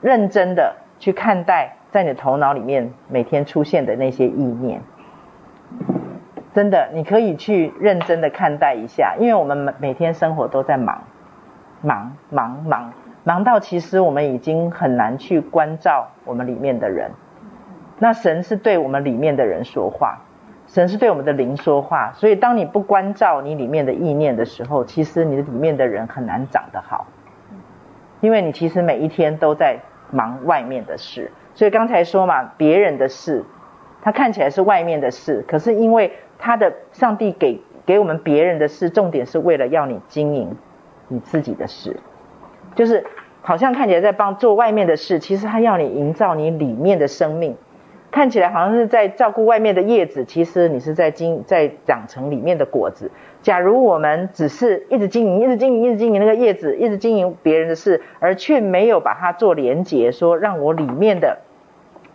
[SPEAKER 1] 认真的去看待在你的头脑里面每天出现的那些意念。真的，你可以去认真的看待一下，因为我们每每天生活都在忙，忙忙忙。忙到其实我们已经很难去关照我们里面的人，那神是对我们里面的人说话，神是对我们的灵说话，所以当你不关照你里面的意念的时候，其实你的里面的人很难长得好，因为你其实每一天都在忙外面的事，所以刚才说嘛，别人的事，他看起来是外面的事，可是因为他的上帝给给我们别人的事，重点是为了要你经营你自己的事。就是好像看起来在帮做外面的事，其实他要你营造你里面的生命。看起来好像是在照顾外面的叶子，其实你是在经在长成里面的果子。假如我们只是一直经营、一直经营、一直经营那个叶子，一直经营别人的事，而却没有把它做连结，说让我里面的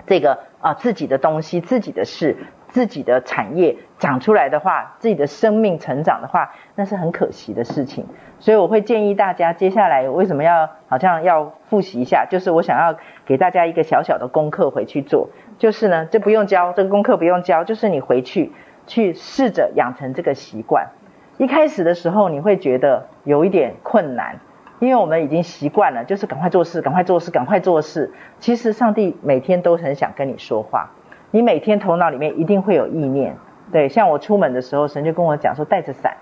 [SPEAKER 1] 这个啊自己的东西、自己的事。自己的产业长出来的话，自己的生命成长的话，那是很可惜的事情。所以我会建议大家，接下来为什么要好像要复习一下？就是我想要给大家一个小小的功课回去做。就是呢，这不用教，这个功课不用教，就是你回去去试着养成这个习惯。一开始的时候你会觉得有一点困难，因为我们已经习惯了，就是赶快做事，赶快做事，赶快做事。其实上帝每天都很想跟你说话。你每天头脑里面一定会有意念，对，像我出门的时候，神就跟我讲说带着伞，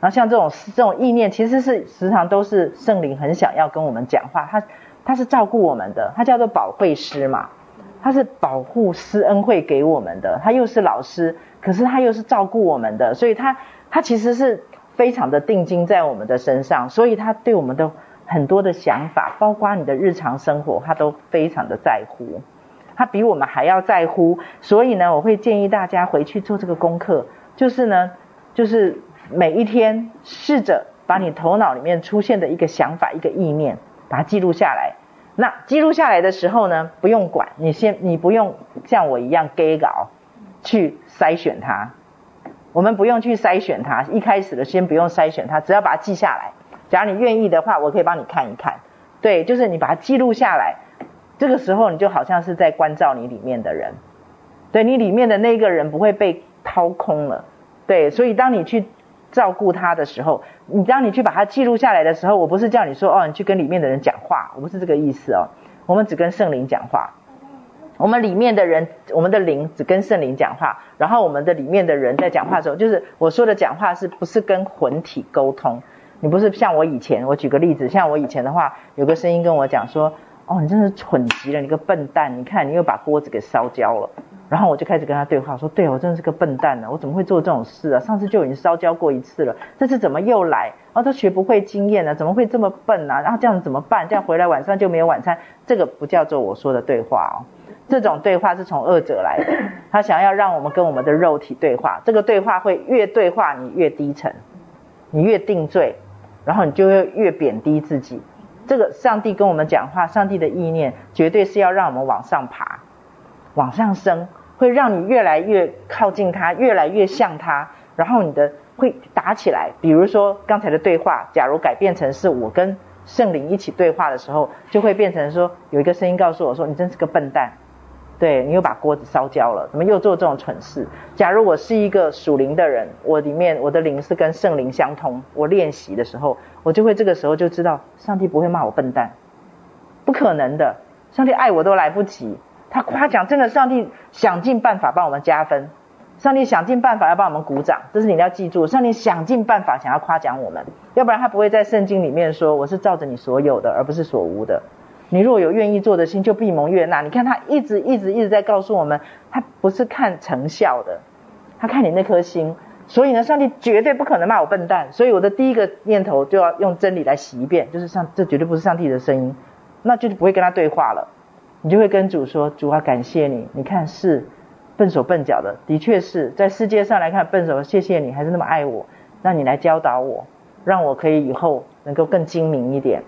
[SPEAKER 1] 然后像这种这种意念，其实是时常都是圣灵很想要跟我们讲话，他他是照顾我们的，他叫做保惠师嘛，他是保护施恩惠给我们的，他又是老师，可是他又是照顾我们的，所以他他其实是非常的定睛在我们的身上，所以他对我们的很多的想法，包括你的日常生活，他都非常的在乎。他比我们还要在乎，所以呢，我会建议大家回去做这个功课，就是呢，就是每一天试着把你头脑里面出现的一个想法、一个意念，把它记录下来。那记录下来的时候呢，不用管，你先，你不用像我一样给稿去筛选它。我们不用去筛选它，一开始的先不用筛选它，只要把它记下来。假如你愿意的话，我可以帮你看一看。对，就是你把它记录下来。这个时候，你就好像是在关照你里面的人，对，你里面的那个人不会被掏空了，对，所以当你去照顾他的时候，你当你去把它记录下来的时候，我不是叫你说哦，你去跟里面的人讲话，我不是这个意思哦，我们只跟圣灵讲话，我们里面的人，我们的灵只跟圣灵讲话，然后我们的里面的人在讲话的时候，就是我说的讲话是不是跟魂体沟通？你不是像我以前，我举个例子，像我以前的话，有个声音跟我讲说。哦，你真是蠢极了，你个笨蛋！你看，你又把锅子给烧焦了。然后我就开始跟他对话，说：“对，我真的是个笨蛋呢，我怎么会做这种事啊？上次就已经烧焦过一次了，这次怎么又来？哦，都学不会经验了，怎么会这么笨啊？然后这样怎么办？这样回来晚上就没有晚餐，这个不叫做我说的对话哦。这种对话是从恶者来的，他想要让我们跟我们的肉体对话。这个对话会越对话你越低沉，你越定罪，然后你就会越贬低自己。”这个上帝跟我们讲话，上帝的意念绝对是要让我们往上爬，往上升，会让你越来越靠近他，越来越像他，然后你的会打起来。比如说刚才的对话，假如改变成是我跟圣灵一起对话的时候，就会变成说有一个声音告诉我说：“你真是个笨蛋。”对，你又把锅子烧焦了，怎么又做这种蠢事？假如我是一个属灵的人，我里面我的灵是跟圣灵相通，我练习的时候，我就会这个时候就知道，上帝不会骂我笨蛋，不可能的，上帝爱我都来不及，他夸奖，真的，上帝想尽办法帮我们加分，上帝想尽办法要帮我们鼓掌，这是你要记住，上帝想尽办法想要夸奖我们，要不然他不会在圣经里面说我是照着你所有的，而不是所无的。你若有愿意做的心，就必蒙悦纳。你看他一直一直一直在告诉我们，他不是看成效的，他看你那颗心。所以呢，上帝绝对不可能骂我笨蛋。所以我的第一个念头就要用真理来洗一遍，就是上这绝对不是上帝的声音，那就不会跟他对话了。你就会跟主说：“主啊，感谢你，你看是笨手笨脚的，的确是在世界上来看笨手，谢谢你还是那么爱我，那你来教导我，让我可以以后能够更精明一点，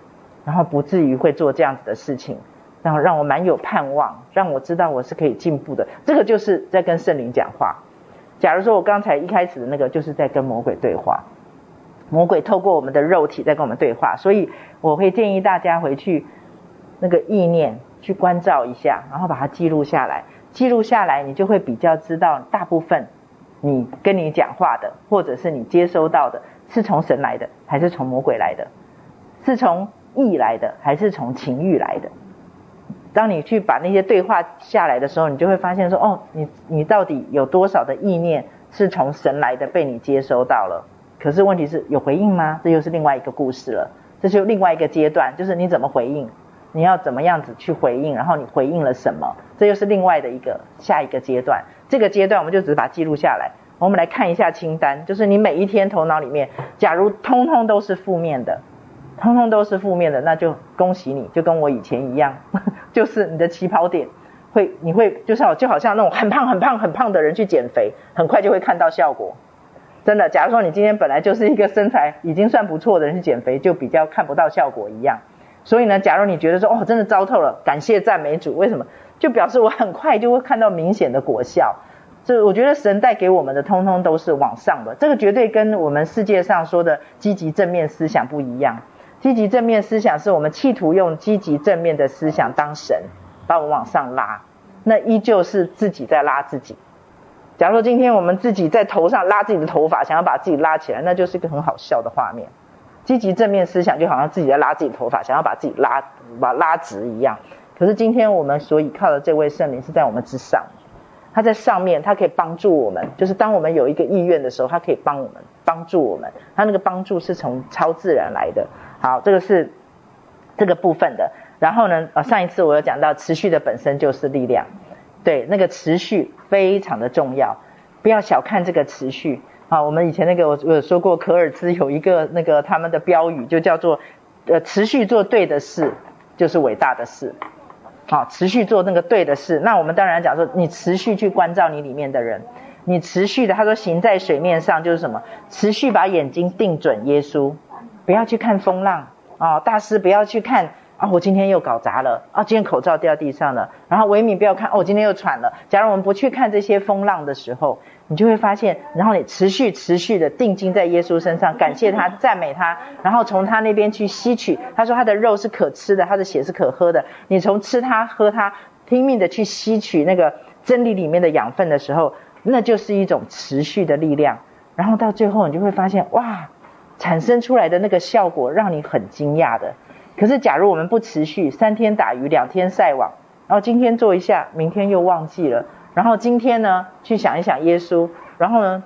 [SPEAKER 1] 然后不至于会做这样子的事情，然后让我蛮有盼望，让我知道我是可以进步的。这个就是在跟圣灵讲话。”假如说我刚才一开始的那个，就是在跟魔鬼对话，魔鬼透过我们的肉体在跟我们对话，所以我会建议大家回去那个意念去关照一下，然后把它记录下来，记录下来，你就会比较知道大部分你跟你讲话的，或者是你接收到的，是从神来的，还是从魔鬼来的，是从意来的，还是从情欲来的。当你去把那些对话下来的时候，你就会发现说，哦，你你到底有多少的意念是从神来的，被你接收到了？可是问题是有回应吗？这又是另外一个故事了，这是另外一个阶段，就是你怎么回应，你要怎么样子去回应，然后你回应了什么？这又是另外的一个下一个阶段。这个阶段我们就只是把它记录下来。我们来看一下清单，就是你每一天头脑里面，假如通通都是负面的。通通都是负面的，那就恭喜你，就跟我以前一样，就是你的起跑点会，你会就是好，就好像那种很胖很胖很胖的人去减肥，很快就会看到效果。真的，假如说你今天本来就是一个身材已经算不错的人去减肥，就比较看不到效果一样。所以呢，假如你觉得说哦，真的糟透了，感谢赞美主，为什么？就表示我很快就会看到明显的果效。这我觉得神带给我们的，通通都是往上的，这个绝对跟我们世界上说的积极正面思想不一样。积极正面思想是我们企图用积极正面的思想当神，把我们往上拉，那依旧是自己在拉自己。假如说今天我们自己在头上拉自己的头发，想要把自己拉起来，那就是一个很好笑的画面。积极正面思想就好像自己在拉自己头发，想要把自己拉把拉直一样。可是今天我们所依靠的这位圣灵是在我们之上，他在上面，他可以帮助我们。就是当我们有一个意愿的时候，他可以帮我们帮助我们。他那个帮助是从超自然来的。好，这个是这个部分的。然后呢，呃，上一次我有讲到，持续的本身就是力量。对，那个持续非常的重要，不要小看这个持续。啊，我们以前那个我我有说过，可尔兹有一个那个他们的标语，就叫做呃，持续做对的事就是伟大的事。好，持续做那个对的事。那我们当然讲说，你持续去关照你里面的人，你持续的，他说行在水面上就是什么？持续把眼睛定准耶稣。不要去看风浪啊、大师不要去看啊、我今天又搞砸了啊、今天口罩掉地上了。然后维敏不要看哦，我今天又喘了。假如我们不去看这些风浪的时候，你就会发现，然后你持续持续的定睛在耶稣身上，感谢他，赞美他，然后从他那边去吸取。他说他的肉是可吃的，他的血是可喝的。你从吃他喝他，拼命的去吸取那个真理里面的养分的时候，那就是一种持续的力量。然后到最后，你就会发现哇。产生出来的那个效果让你很惊讶的，可是假如我们不持续，三天打鱼两天晒网，然后今天做一下，明天又忘记了，然后今天呢去想一想耶稣，然后呢，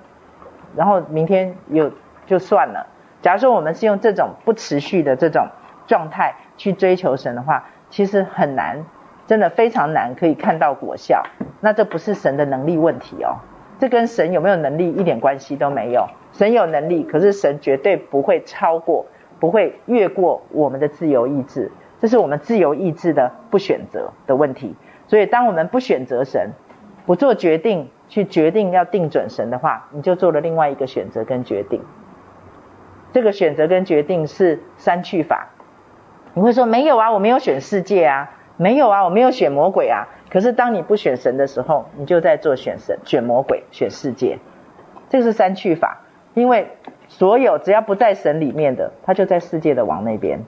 [SPEAKER 1] 然后明天又就算了。假如说我们是用这种不持续的这种状态去追求神的话，其实很难，真的非常难可以看到果效。那这不是神的能力问题哦。这跟神有没有能力一点关系都没有。神有能力，可是神绝对不会超过，不会越过我们的自由意志。这是我们自由意志的不选择的问题。所以，当我们不选择神，不做决定，去决定要定准神的话，你就做了另外一个选择跟决定。这个选择跟决定是删去法。你会说没有啊，我没有选世界啊，没有啊，我没有选魔鬼啊。可是当你不选神的时候，你就在做选神、选魔鬼、选世界，这个是删去法。因为所有只要不在神里面的，他就在世界的王那边。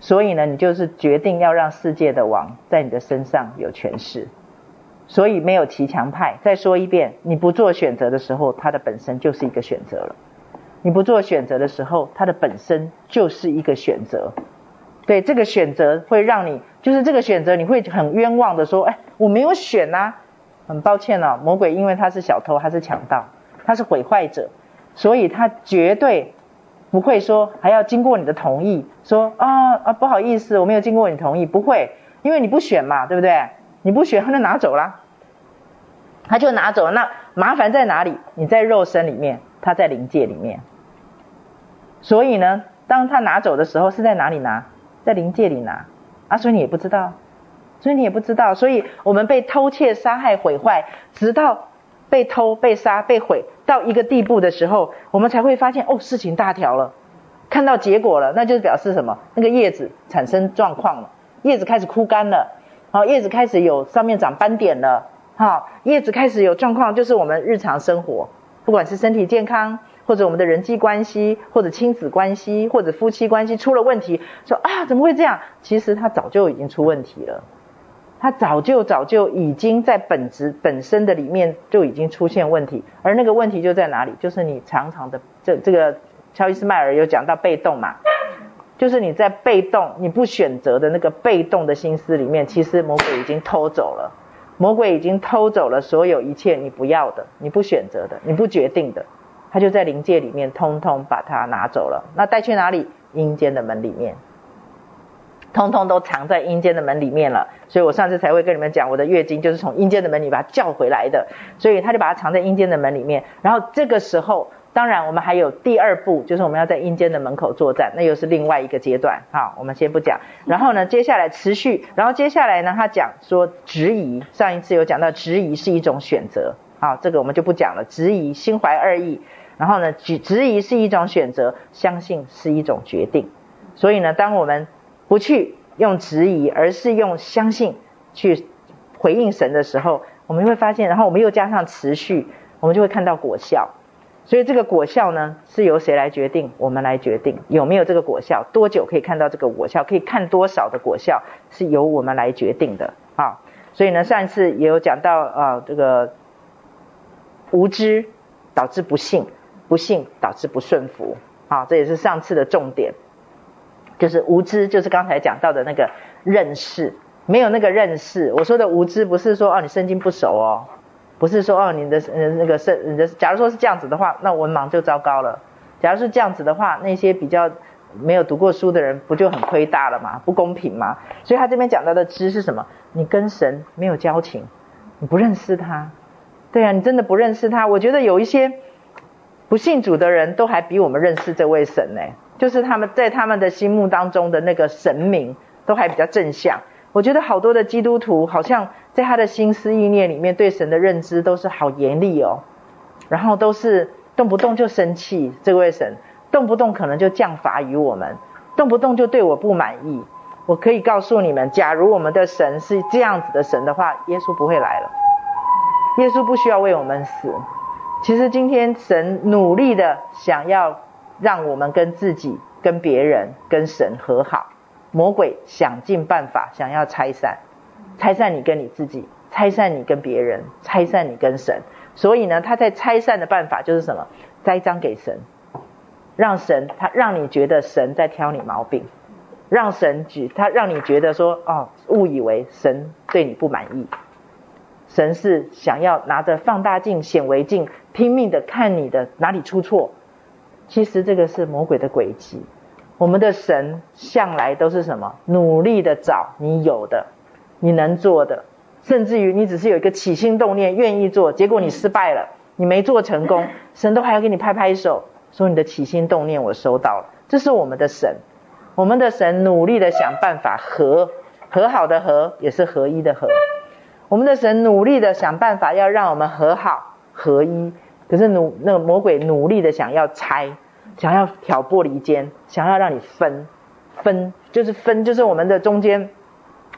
[SPEAKER 1] 所以呢，你就是决定要让世界的王在你的身上有权势。所以没有骑墙派。再说一遍，你不做选择的时候，它的本身就是一个选择了。你不做选择的时候，它的本身就是一个选择。对，这个选择会让你，就是这个选择，你会很冤枉的说：“哎，我没有选啊，很抱歉哦，魔鬼因为他是小偷，他是强盗，他是毁坏者，所以他绝对不会说还要经过你的同意，说啊啊不好意思，我没有经过你同意，不会，因为你不选嘛，对不对？你不选，他就拿走了，他就拿走了。那麻烦在哪里？你在肉身里面，他在灵界里面。所以呢，当他拿走的时候，是在哪里拿？在灵界里拿。啊，所以你也不知道，所以你也不知道。所以我们被偷窃、杀害、毁坏，直到被偷、被杀、被毁到一个地步的时候，我们才会发现，哦，事情大条了，看到结果了，那就是表示什么？那个叶子产生状况了，叶子开始枯干了，好，叶子开始有上面长斑点了，好，叶子开始有状况，就是我们日常生活，不管是身体健康。或者我们的人际关系，或者亲子关系，或者夫妻关系出了问题，说啊，怎么会这样？其实他早就已经出问题了，他早就早就已经在本质本身的里面就已经出现问题，而那个问题就在哪里？就是你常常的这这个乔伊斯迈尔有讲到被动嘛，就是你在被动你不选择的那个被动的心思里面，其实魔鬼已经偷走了，魔鬼已经偷走了所有一切你不要的、你不选择的、你不决定的。他就在灵界里面，通通把它拿走了。那带去哪里？阴间的门里面，通通都藏在阴间的门里面了。所以我上次才会跟你们讲，我的月经就是从阴间的门里把它叫回来的。所以他就把它藏在阴间的门里面。然后这个时候，当然我们还有第二步，就是我们要在阴间的门口作战，那又是另外一个阶段。好，我们先不讲。然后呢，接下来持续，然后接下来呢，他讲说质疑。上一次有讲到质疑是一种选择。好，这个我们就不讲了。质疑，心怀二意。然后呢，质质疑是一种选择，相信是一种决定。所以呢，当我们不去用质疑，而是用相信去回应神的时候，我们会发现，然后我们又加上持续，我们就会看到果效。所以这个果效呢，是由谁来决定？我们来决定有没有这个果效，多久可以看到这个果效，可以看多少的果效，是由我们来决定的啊。所以呢，上一次也有讲到啊，这个无知导致不幸。不幸导致不顺服，啊，这也是上次的重点，就是无知，就是刚才讲到的那个认识，没有那个认识。我说的无知不是说哦你圣经不熟哦，不是说哦你的那个是你的，假如说是这样子的话，那文盲就糟糕了。假如是这样子的话，那些比较没有读过书的人不就很亏大了吗？不公平吗？所以他这边讲到的知是什么？你跟神没有交情，你不认识他，对啊，你真的不认识他。我觉得有一些。不信主的人都还比我们认识这位神呢，就是他们在他们的心目当中的那个神明都还比较正向。我觉得好多的基督徒好像在他的心思意念里面对神的认知都是好严厉哦，然后都是动不动就生气，这位神动不动可能就降罚于我们，动不动就对我不满意。我可以告诉你们，假如我们的神是这样子的神的话，耶稣不会来了，耶稣不需要为我们死。其实今天神努力的想要让我们跟自己、跟别人、跟神和好，魔鬼想尽办法想要拆散，拆散你跟你自己，拆散你跟别人，拆散你跟神。所以呢，他在拆散的办法就是什么？栽赃给神，让神他让你觉得神在挑你毛病，让神举他让你觉得说哦，误以为神对你不满意。神是想要拿着放大镜、显微镜，拼命的看你的哪里出错。其实这个是魔鬼的诡计。我们的神向来都是什么？努力的找你有的、你能做的，甚至于你只是有一个起心动念，愿意做，结果你失败了，你没做成功，神都还要给你拍拍手，说你的起心动念我收到了。这是我们的神，我们的神努力的想办法和和好的和，也是合一的和。我们的神努力的想办法要让我们和好合一，可是努那个魔鬼努力的想要拆，想要挑拨离间，想要让你分，分就是分，就是我们的中间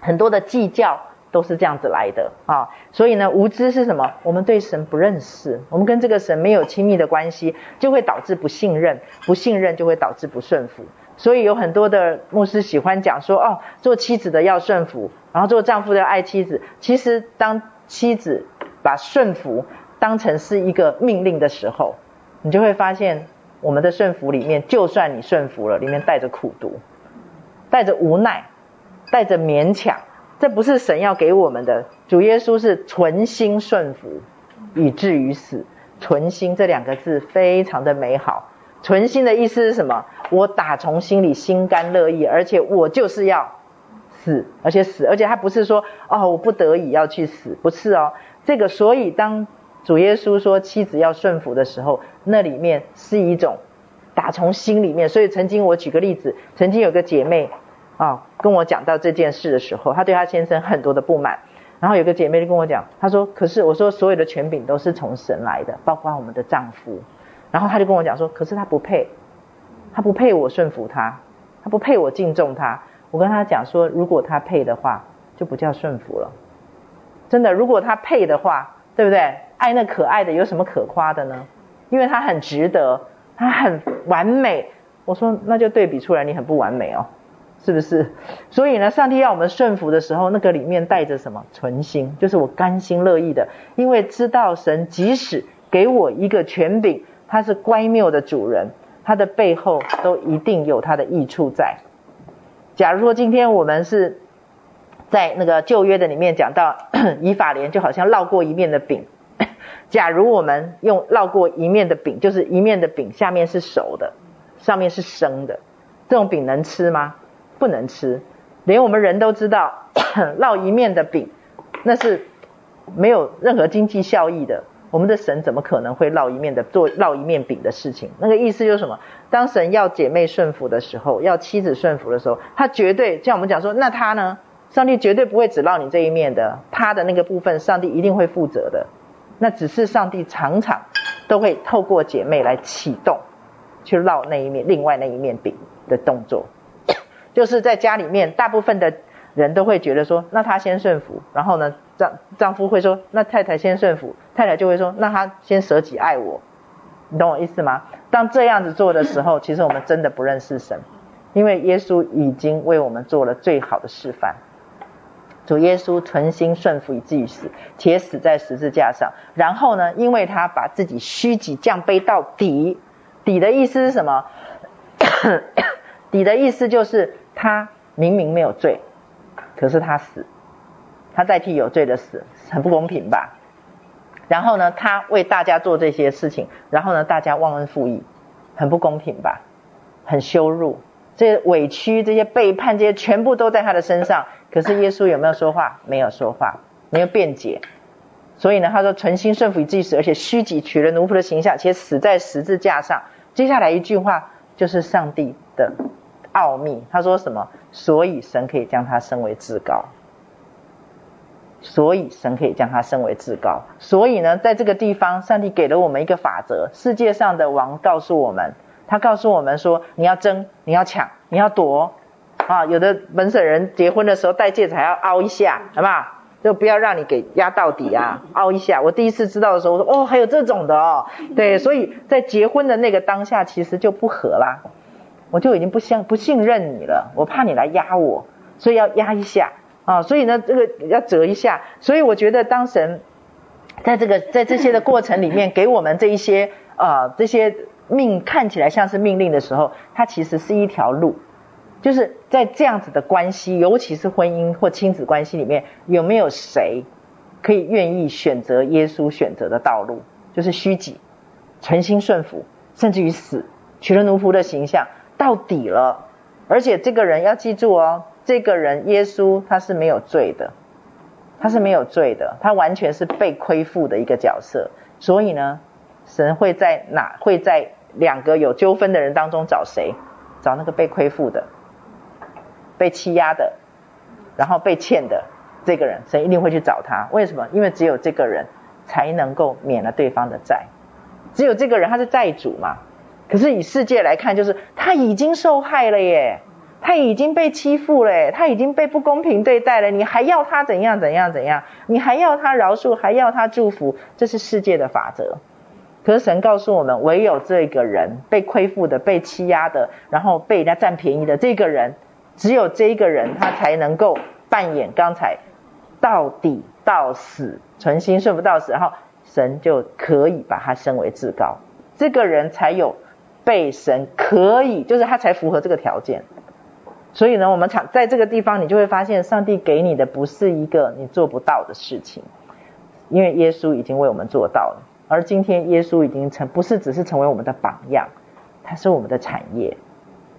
[SPEAKER 1] 很多的计较都是这样子来的啊。所以呢，无知是什么？我们对神不认识，我们跟这个神没有亲密的关系，就会导致不信任，不信任就会导致不顺服。所以有很多的牧师喜欢讲说，哦，做妻子的要顺服，然后做丈夫的要爱妻子。其实当妻子把顺服当成是一个命令的时候，你就会发现，我们的顺服里面，就算你顺服了，里面带着苦毒，带着无奈，带着勉强。这不是神要给我们的。主耶稣是存心顺服，以至于死。存心这两个字非常的美好。存心的意思是什么？我打从心里心甘乐意，而且我就是要死，而且死，而且他不是说哦，我不得已要去死，不是哦。这个，所以当主耶稣说妻子要顺服的时候，那里面是一种打从心里面。所以曾经我举个例子，曾经有个姐妹啊跟我讲到这件事的时候，她对她先生很多的不满。然后有个姐妹就跟我讲，她说：“可是我说所有的权柄都是从神来的，包括我们的丈夫。”然后她就跟我讲说：“可是他不配，他不配我顺服他，他不配我敬重他。”我跟她讲说：“如果他配的话，就不叫顺服了。真的，如果他配的话，对不对？爱那可爱的有什么可夸的呢？因为他很值得，他很完美。”我说：“那就对比出来，你很不完美哦。”是不是？所以呢，上帝要我们顺服的时候，那个里面带着什么？存心，就是我甘心乐意的，因为知道神即使给我一个权柄，他是乖谬的主人，他的背后都一定有他的益处在。假如说今天我们是在那个旧约的里面讲到以法莲，就好像烙过一面的饼。假如我们用烙过一面的饼，就是一面的饼下面是熟的，上面是生的，这种饼能吃吗？不能吃，连我们人都知道，烙一面的饼，那是没有任何经济效益的。我们的神怎么可能会烙一面的做烙一面饼的事情？那个意思就是什么？当神要姐妹顺服的时候，要妻子顺服的时候，他绝对像我们讲说，那他呢？上帝绝对不会只烙你这一面的，他的那个部分，上帝一定会负责的。那只是上帝常常都会透过姐妹来启动，去烙那一面，另外那一面饼的动作。就是在家里面，大部分的人都会觉得说，那他先顺服，然后呢，丈丈夫会说，那太太先顺服，太太就会说，那他先舍己爱我，你懂我意思吗？当这样子做的时候，其实我们真的不认识神，因为耶稣已经为我们做了最好的示范。主耶稣存心顺服以至于死，且死在十字架上。然后呢，因为他把自己虚己降卑到底，底的意思是什么？底的意思就是。他明明没有罪，可是他死，他代替有罪的死，很不公平吧？然后呢，他为大家做这些事情，然后呢，大家忘恩负义，很不公平吧？很羞辱，这些委屈、这些背叛，这些全部都在他的身上。可是耶稣有没有说话？没有说话，没有辩解。所以呢，他说：“存心顺服以至于死，而且虚己取了奴仆的形象，且死在十字架上。”接下来一句话就是上帝的。奥秘，他说什么？所以神可以将他升为至高。所以神可以将他升为至高。所以呢，在这个地方，上帝给了我们一个法则。世界上的王告诉我们，他告诉我们说：你要争，你要抢，你要夺。啊，有的本省人结婚的时候戴戒指还要凹一下，好不好？就不要让你给压到底啊，凹一下。我第一次知道的时候，我说哦，还有这种的哦。对，所以在结婚的那个当下，其实就不合啦。我就已经不相不信任你了，我怕你来压我，所以要压一下啊，所以呢，这个要折一下。所以我觉得，当神在这个在这些的过程里面给我们这一些呃这些命看起来像是命令的时候，它其实是一条路，就是在这样子的关系，尤其是婚姻或亲子关系里面，有没有谁可以愿意选择耶稣选择的道路，就是虚己、存心顺服，甚至于死，取了奴仆的形象。到底了，而且这个人要记住哦，这个人耶稣他是没有罪的，他是没有罪的，他完全是被亏负的一个角色。所以呢，神会在哪会在两个有纠纷的人当中找谁？找那个被亏负的、被欺压的，然后被欠的这个人，神一定会去找他。为什么？因为只有这个人才能够免了对方的债，只有这个人他是债主嘛。可是以世界来看，就是他已经受害了耶，他已经被欺负了耶，他已经被不公平对待了，你还要他怎样怎样怎样？你还要他饶恕，还要他祝福，这是世界的法则。可是神告诉我们，唯有这个人被亏负的、被欺压的，然后被人家占便宜的这个人，只有这一个人他才能够扮演刚才到底到死，存心顺服到死，然后神就可以把他升为至高，这个人才有。被神可以，就是他才符合这个条件。所以呢，我们常在这个地方，你就会发现，上帝给你的不是一个你做不到的事情，因为耶稣已经为我们做到了。而今天，耶稣已经成，不是只是成为我们的榜样，它是我们的产业。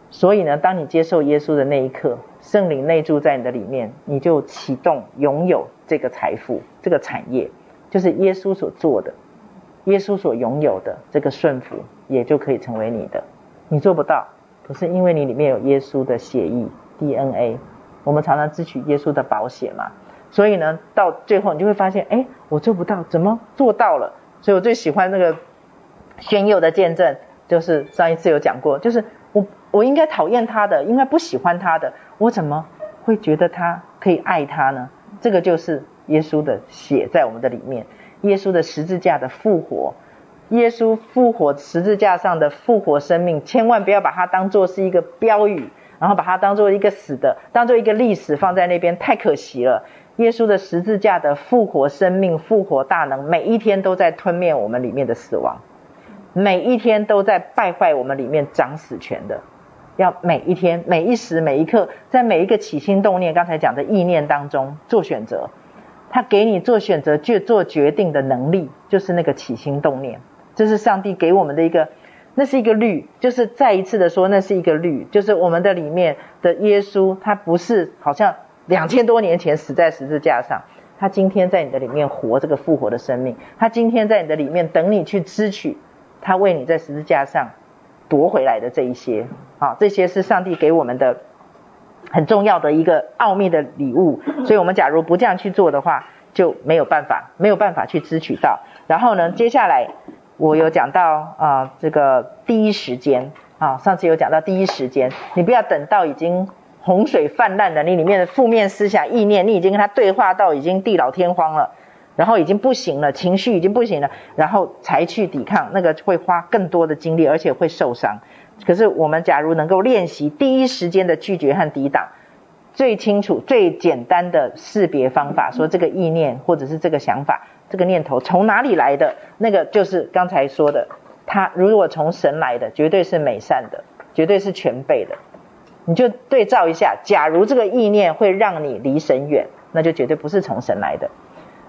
[SPEAKER 1] 所以呢，当你接受耶稣的那一刻，圣灵内住在你的里面，你就启动拥有这个财富、这个产业，就是耶稣所做的，耶稣所拥有的这个顺服，也就可以成为你的。你做不到，可是因为你里面有耶稣的血液 DNA，我们常常支取耶稣的宝血嘛。所以呢，到最后你就会发现，哎，我做不到，怎么做到了？所以我最喜欢那个宣佑的见证，就是上一次有讲过，就是。我我应该讨厌他的，应该不喜欢他的，我怎么会觉得他可以爱他呢？这个就是耶稣的血在我们的里面，耶稣的十字架的复活，耶稣复活十字架上的复活生命，千万不要把它当做是一个标语，然后把它当做一个死的，当做一个历史放在那边，太可惜了。耶稣的十字架的复活生命、复活大能，每一天都在吞灭我们里面的死亡，每一天都在败坏我们里面掌死权的。要每一天、每一时、每一刻，在每一个起心动念，刚才讲的意念当中做选择。他给你做选择、去做决定的能力，就是那个起心动念。这是上帝给我们的一个，那是一个律，就是再一次的说，那是一个律，就是我们的里面的耶稣，他不是好像两千多年前死在十字架上，他今天在你的里面活这个复活的生命，他今天在你的里面等你去支取，他为你在十字架上夺回来的这一些。好，这些是上帝给我们的很重要的一个奥秘的礼物，所以我们假如不这样去做的话，就没有办法，没有办法去支取到。然后呢，接下来我有讲到啊、这个第一时间啊，上次有讲到第一时间，你不要等到已经洪水泛滥了，你里面的负面思想意念，你已经跟他对话到已经地老天荒了，然后已经不行了，情绪已经不行了，然后才去抵抗，那个会花更多的精力，而且会受伤。可是，我们假如能够练习第一时间的拒绝和抵挡，最清楚、最简单的识别方法，说这个意念或者是这个想法、这个念头从哪里来的，那个就是刚才说的，它如果从神来的，绝对是美善的，绝对是全备的。你就对照一下，假如这个意念会让你离神远，那就绝对不是从神来的。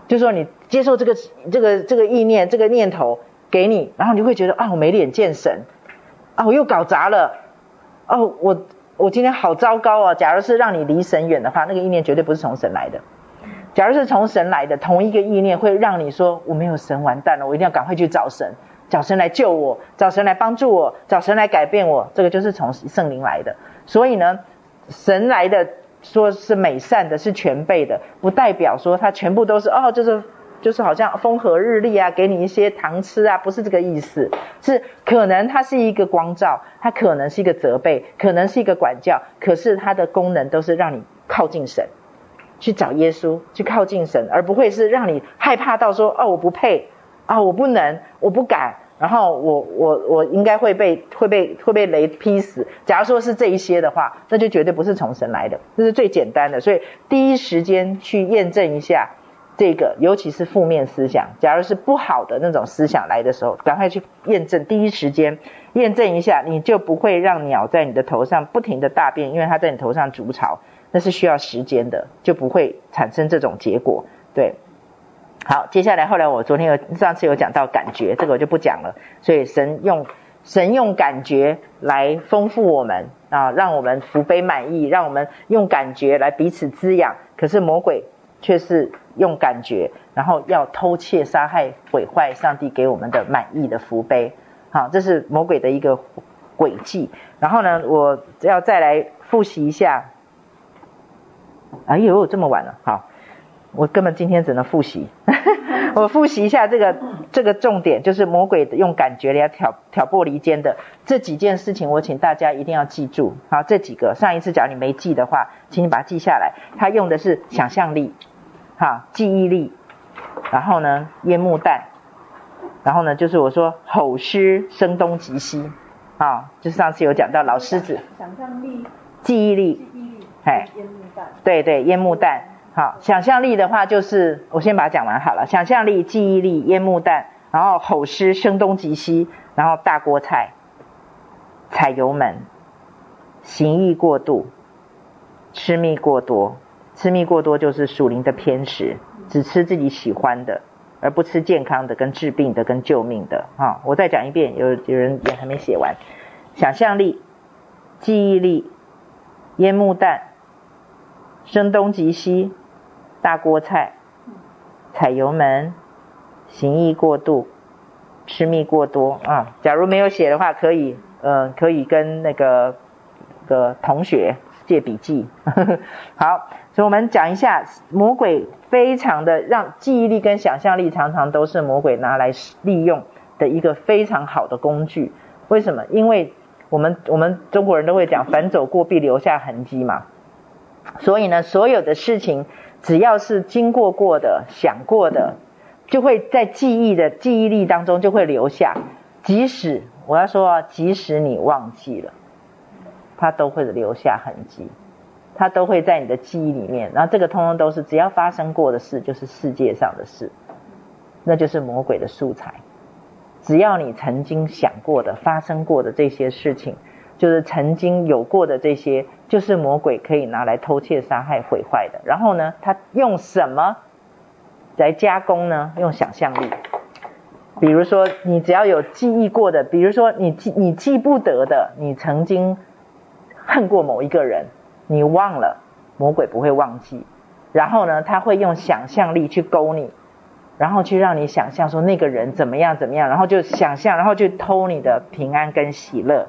[SPEAKER 1] 就说，你接受这个、这个、这个意念、这个念头给你，然后你会觉得啊，我没脸见神。啊，我又搞砸了！哦，我我今天好糟糕啊！假如是让你离神远的话，那个意念绝对不是从神来的。假如是从神来的，同一个意念会让你说我没有神，完蛋了！我一定要赶快去找神，找神来救我，找神来帮助我，找神来改变我。这个就是从圣灵来的。所以呢，神来的说是美善的，是全备的，不代表说它全部都是哦，就是。就是好像风和日丽啊，给你一些糖吃啊，不是这个意思，是可能它是一个光照，它可能是一个责备，可能是一个管教，可是它的功能都是让你靠近神，去找耶稣，去靠近神，而不会是让你害怕到说哦，我不配啊，我不能，我不敢，然后我我我应该会被会被会被雷劈死。假如说是这一些的话，那就绝对不是从神来的，这是最简单的，所以第一时间去验证一下。这个尤其是负面思想，假如是不好的那种思想来的时候，赶快去验证，第一时间验证一下，你就不会让鸟在你的头上不停的大便，因为它在你头上筑巢，那是需要时间的，就不会产生这种结果。对，好，接下来后来我昨天有上次有讲到感觉，这个我就不讲了。所以神用神用感觉来丰富我们啊，让我们福杯满意，让我们用感觉来彼此滋养。可是魔鬼却是。用感觉，然后要偷窃、杀害、毁坏上帝给我们的满意的福杯，好，这是魔鬼的一个诡计。然后呢，我要再来复习一下。哎呦，这么晚了，好，我根本今天只能复习。我复习一下这个这个重点，就是魔鬼用感觉来挑挑拨离间的这几件事情，我请大家一定要记住。好，这几个上一次假如你没记的话，请你把它记下来。他用的是想象力。好，记忆力，然后呢，烟幕弹，然后呢，就是我说吼狮声东击西，啊，就是上次有讲到老狮子，
[SPEAKER 2] 想象力，
[SPEAKER 1] 记忆力，
[SPEAKER 2] 记忆力，
[SPEAKER 1] 哎，
[SPEAKER 2] 烟幕弹，
[SPEAKER 1] 对对，烟幕弹，好，想象力的话就是我先把它讲完好了，想象力、记忆力、烟幕弹，然后吼狮声东击西，然后大锅菜，踩油门，行意过度，吃蜜过多。吃蜜过多就是属灵的偏食，只吃自己喜欢的，而不吃健康的、跟治病的、跟救命的。哈，我再讲一遍，有有人也还没写完。想象力、记忆力、烟幕弹、声东击西、大锅菜、踩油门、行义过度、吃蜜过多啊。假如没有写的话，可以呃可以跟那个个同学借笔记。好，所以我们讲一下魔鬼非常的让记忆力跟想象力常常都是魔鬼拿来利用的一个非常好的工具。为什么？因为我们我们中国人都会讲“凡走过必留下痕迹”嘛。所以呢，所有的事情只要是经过过的、想过的，就会在记忆的记忆力当中就会留下。即使我要说啊，即使你忘记了，它都会留下痕迹，它都会在你的记忆里面。然后这个通通都是只要发生过的事，就是世界上的事，那就是魔鬼的素材。只要你曾经想过的、发生过的这些事情。就是曾经有过的这些，就是魔鬼可以拿来偷窃、杀害、毁坏的。然后呢，他用什么来加工呢？用想象力。比如说，你只要有记忆过的，比如说你记你记不得的，你曾经恨过某一个人，你忘了，魔鬼不会忘记。然后呢，他会用想象力去勾你，然后去让你想象说那个人怎么样怎么样，然后就想象，然后去偷你的平安跟喜乐。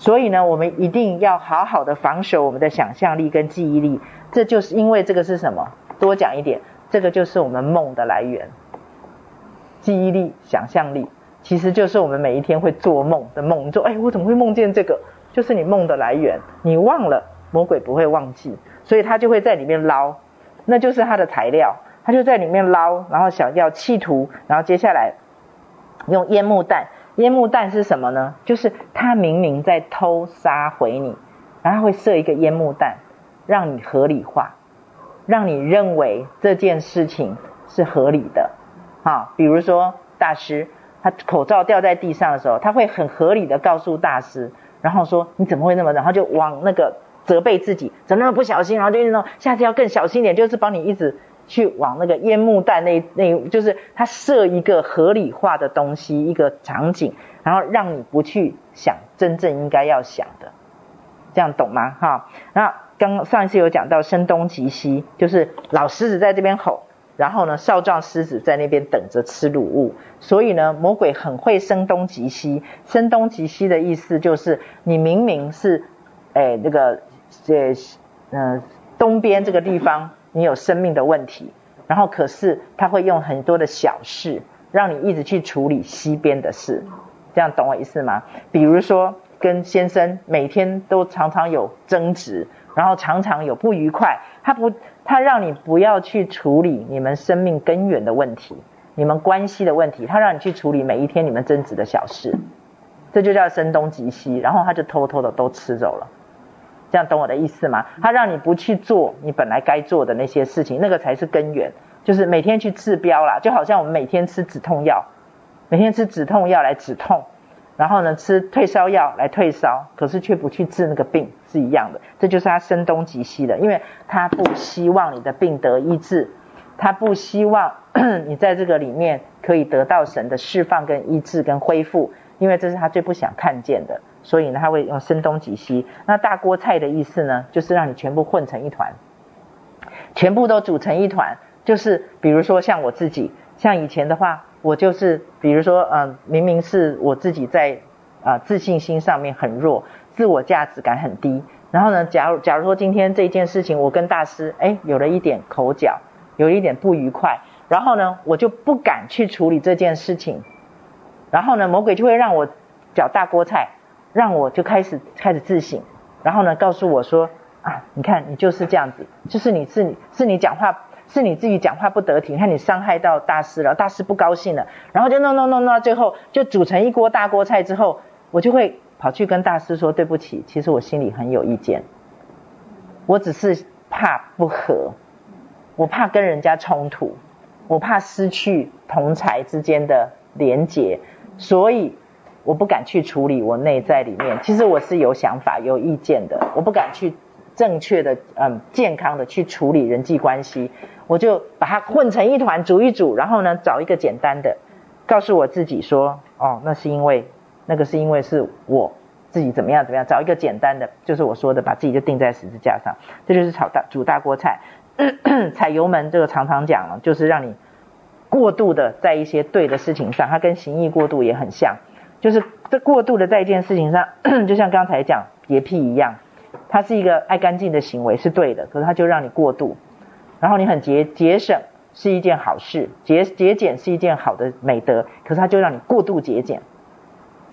[SPEAKER 1] 所以呢，我们一定要好好的防守我们的想象力跟记忆力。这就是因为这个是什么？多讲一点，这个就是我们梦的来源。记忆力、想象力，其实就是我们每一天会做梦的梦。你说，哎，我怎么会梦见这个？就是你梦的来源。你忘了，魔鬼不会忘记，所以他就会在里面捞，那就是他的材料。他就在里面捞，然后想要企图，然后接下来用烟幕弹。烟幕弹是什么呢？就是他明明在偷杀回你，然后会设一个烟幕弹，让你合理化，让你认为这件事情是合理的。啊，比如说大师他口罩掉在地上的时候，他会很合理的告诉大师，然后说你怎么会那么，然后就往那个责备自己，怎么那么不小心，然后就那种下次要更小心点，就是帮你一直。去往那个烟幕弹那那，就是他设一个合理化的东西，一个场景，然后让你不去想真正应该要想的，这样懂吗？哈，那刚上一次有讲到声东击西，就是老狮子在这边吼，然后呢少壮狮子在那边等着吃卤物，所以呢魔鬼很会声东击西。声东击西的意思就是你明明是，哎那个这嗯东边这个地方。你有生命的问题，然后可是他会用很多的小事，让你一直去处理西边的事，这样懂我意思吗？比如说跟先生每天都常常有争执，然后常常有不愉快，他不，他让你不要去处理你们生命根源的问题，你们关系的问题，他让你去处理每一天你们争执的小事，这就叫声东击西，然后他就偷偷的都吃走了。这样懂我的意思吗？他让你不去做你本来该做的那些事情，那个才是根源。就是每天去治标啦，就好像我们每天吃止痛药，每天吃止痛药来止痛，然后呢吃退烧药来退烧，可是却不去治那个病是一样的。这就是他声东击西的，因为他不希望你的病得医治，他不希望 你在这个里面可以得到神的释放跟医治跟恢复，因为这是他最不想看见的。所以呢，他会用声东击西。那大锅菜的意思呢，就是让你全部混成一团，全部都煮成一团。就是比如说像我自己，像以前的话，我就是比如说，嗯、明明是我自己在啊、自信心上面很弱，自我价值感很低。然后呢，假如假如说今天这件事情，我跟大师哎有了一点口角，有一点不愉快，然后呢，我就不敢去处理这件事情。然后呢，魔鬼就会让我搅大锅菜。让我就开始开始自省，然后呢，告诉我说啊，你看你就是这样子，就是你是你是你讲话是你自己讲话不得体，你看你伤害到大师了，大师不高兴了，然后就弄弄弄弄到最后就煮成一锅大锅菜之后，我就会跑去跟大师说对不起，其实我心里很有意见，我只是怕不和，我怕跟人家冲突，我怕失去同侪之间的连结，所以。我不敢去处理我内在里面，其实我是有想法、有意见的。我不敢去正确的、嗯，健康的去处理人际关系，我就把它混成一团，煮一煮，然后呢，找一个简单的，告诉我自己说，哦，那是因为那个是因为是我自己怎么样怎么样，找一个简单的，就是我说的，把自己就钉在十字架上，这就是炒大煮大锅菜。踩油门这个常常讲了，就是让你过度的在一些对的事情上，它跟行意过度也很像，就是这过度的在一件事情上，就像刚才讲洁癖一样，它是一个爱干净的行为是对的，可是它就让你过度，然后你很节节省是一件好事，节节俭是一件好的美德，可是它就让你过度节俭。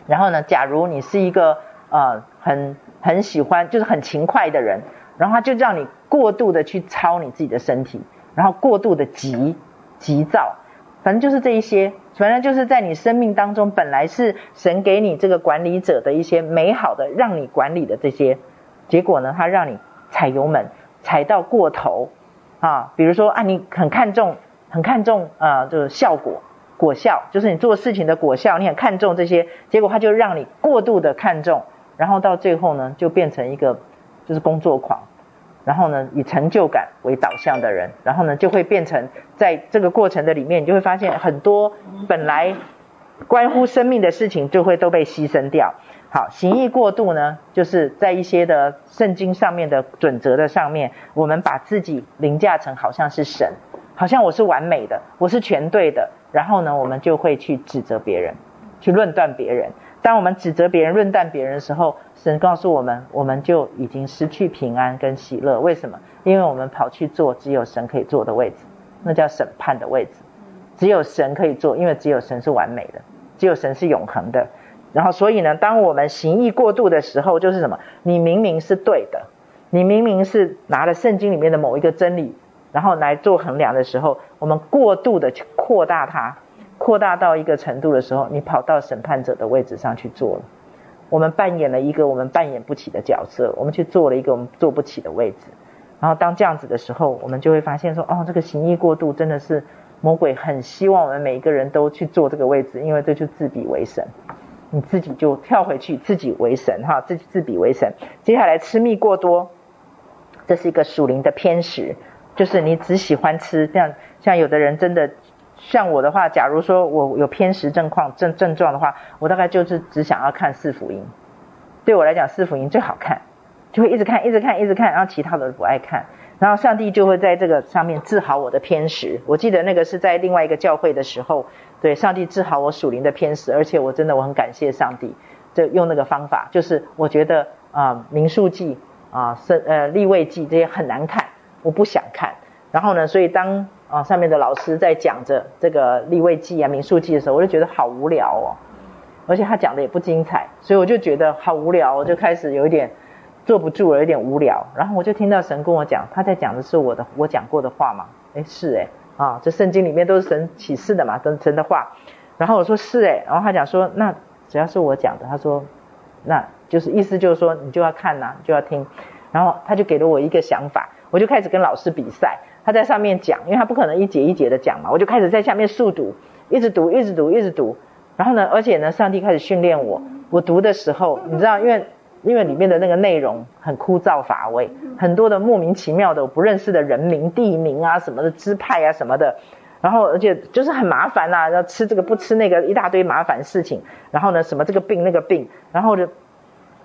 [SPEAKER 1] 然后呢，假如你是一个呃很很喜欢就是很勤快的人，然后他就让你过度的去操你自己的身体，然后过度的急急躁，反正就是这一些，反正就是在你生命当中本来是神给你这个管理者的一些美好的让你管理的这些，结果呢，他让你踩油门踩到过头啊，比如说啊，你很看重很看重啊，就是效果。果效就是你做事情的果效，你很看重这些，结果他就让你过度的看重，然后到最后呢，就变成一个就是工作狂，然后呢以成就感为导向的人，然后呢就会变成在这个过程的里面，你就会发现很多本来关乎生命的事情就会都被牺牲掉。好，行义过度呢，就是在一些的圣经上面的准则的上面，我们把自己凌驾成好像是神，好像我是完美的，我是全对的。然后呢，我们就会去指责别人，去论断别人。当我们指责别人、论断别人的时候，神告诉我们，我们就已经失去平安跟喜乐。为什么？因为我们跑去坐只有神可以坐的位置，那叫审判的位置。只有神可以坐，因为只有神是完美的，只有神是永恒的。然后，所以呢，当我们行义过度的时候，就是什么？你明明是对的，你明明是拿了圣经里面的某一个真理。然后来做衡量的时候，我们过度的去扩大它，扩大到一个程度的时候，你跑到审判者的位置上去做了。我们扮演了一个我们扮演不起的角色，我们去做了一个我们做不起的位置。然后当这样子的时候，我们就会发现说，哦，这个行义过度真的是魔鬼很希望我们每一个人都去做这个位置，因为这就自比为神，你自己就跳回去自己为神哈，自己自比为神。接下来吃蜜过多，这是一个属灵的偏食。就是你只喜欢吃这样，像有的人真的，像我的话，假如说我有偏食症况症症状的话，我大概就是只想要看四福音。对我来讲，四福音最好看，就会一直看，一直看，一直看，然后其他的不爱看。然后上帝就会在这个上面治好我的偏食。我记得那个是在另外一个教会的时候，对，上帝治好我属灵的偏食，而且我真的我很感谢上帝，就用那个方法，就是我觉得啊，民数记啊，圣呃立位记这些很难看。我不想看，然后呢，所以当啊上面的老师在讲着这个立位记啊民数记的时候，我就觉得好无聊哦，而且他讲的也不精彩，所以我就觉得好无聊，我就开始有一点坐不住了，有点无聊。然后我就听到神跟我讲，他在讲的是我的我讲过的话嘛？诶，是诶，啊，这圣经里面都是神启示的嘛，都是神的话。然后我说是诶，然后他讲说，那只要是我讲的，他说，那就是意思就是说你就要看呐、就要听。然后他就给了我一个想法。我就开始跟老师比赛，他在上面讲，因为他不可能一节一节的讲嘛，我就开始在下面速读，一直读，一直读，一直读。然后呢，而且呢，上帝开始训练我，我读的时候，你知道，因为因为里面的那个内容很枯燥乏味，很多的莫名其妙的我不认识的人名、地名啊什么的支派啊什么的，然后而且就是很麻烦啊，要吃这个不吃那个一大堆麻烦事情，然后呢，什么这个病那个病，然后就。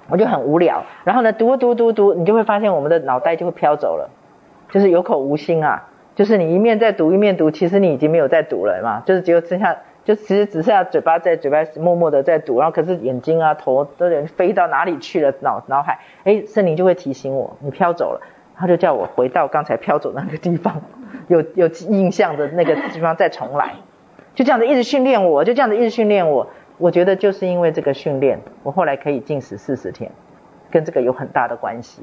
[SPEAKER 1] 我就很无聊，然后呢，读读读读，你就会发现我们的脑袋就会飘走了，就是有口无心啊，就是你一面在读一面读，其实你已经没有在读了嘛，就是只有剩下，就其实只剩下嘴巴在嘴巴默默的在读，然后可是眼睛啊头都人飞到哪里去了，脑脑海，哎，圣灵就会提醒我，你飘走了，他就叫我回到刚才飘走那个地方，有有印象的那个地方再重来，就这样子一直训练我，就这样子一直训练我。我觉得就是因为这个训练，我后来可以禁食四十天，跟这个有很大的关系。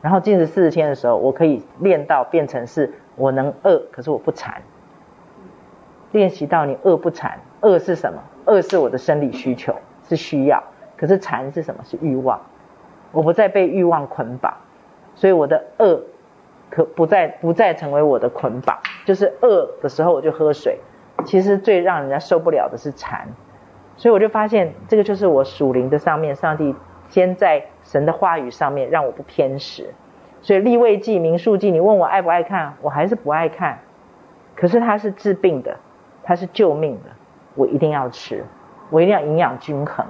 [SPEAKER 1] 然后禁食四十天的时候，我可以练到变成是我能饿，可是我不馋。练习到你饿不馋，饿是什么？饿是我的生理需求，是需要。可是馋是什么？是欲望。我不再被欲望捆绑，所以我的饿可不再不再成为我的捆绑。就是饿的时候我就喝水。其实最让人家受不了的是馋。所以我就发现，这个就是我属灵的上面，上帝先在神的话语上面让我不偏食。所以立位记、民数记，你问我爱不爱看，我还是不爱看。可是它是治病的，它是救命的，我一定要吃，我一定要营养均衡，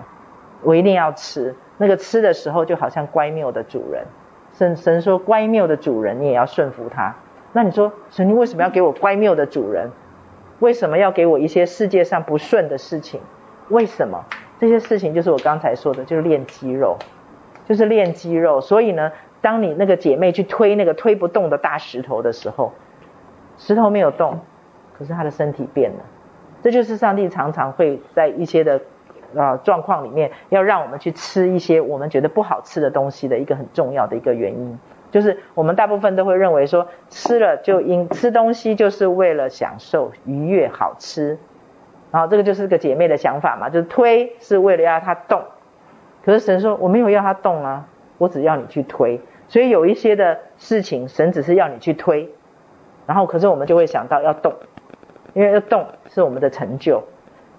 [SPEAKER 1] 我一定要吃。那个吃的时候就好像乖谬的主人。神神说乖谬的主人，你也要顺服他。那你说神，你为什么要给我乖谬的主人？为什么要给我一些世界上不顺的事情？为什么这些事情就是我刚才说的，就是练肌肉，就是练肌肉。所以呢，当你那个姐妹去推那个推不动的大石头的时候，石头没有动，可是她的身体变了。这就是上帝常常会在一些的啊状况里面，要让我们去吃一些我们觉得不好吃的东西的一个很重要的一个原因。就是我们大部分都会认为说，吃了就应吃东西就是为了享受愉悦好吃，然后这个就是个姐妹的想法嘛，就是推是为了要它动，可是神说我没有要它动啊，我只要你去推，所以有一些的事情神只是要你去推，然后可是我们就会想到要动，因为要动是我们的成就，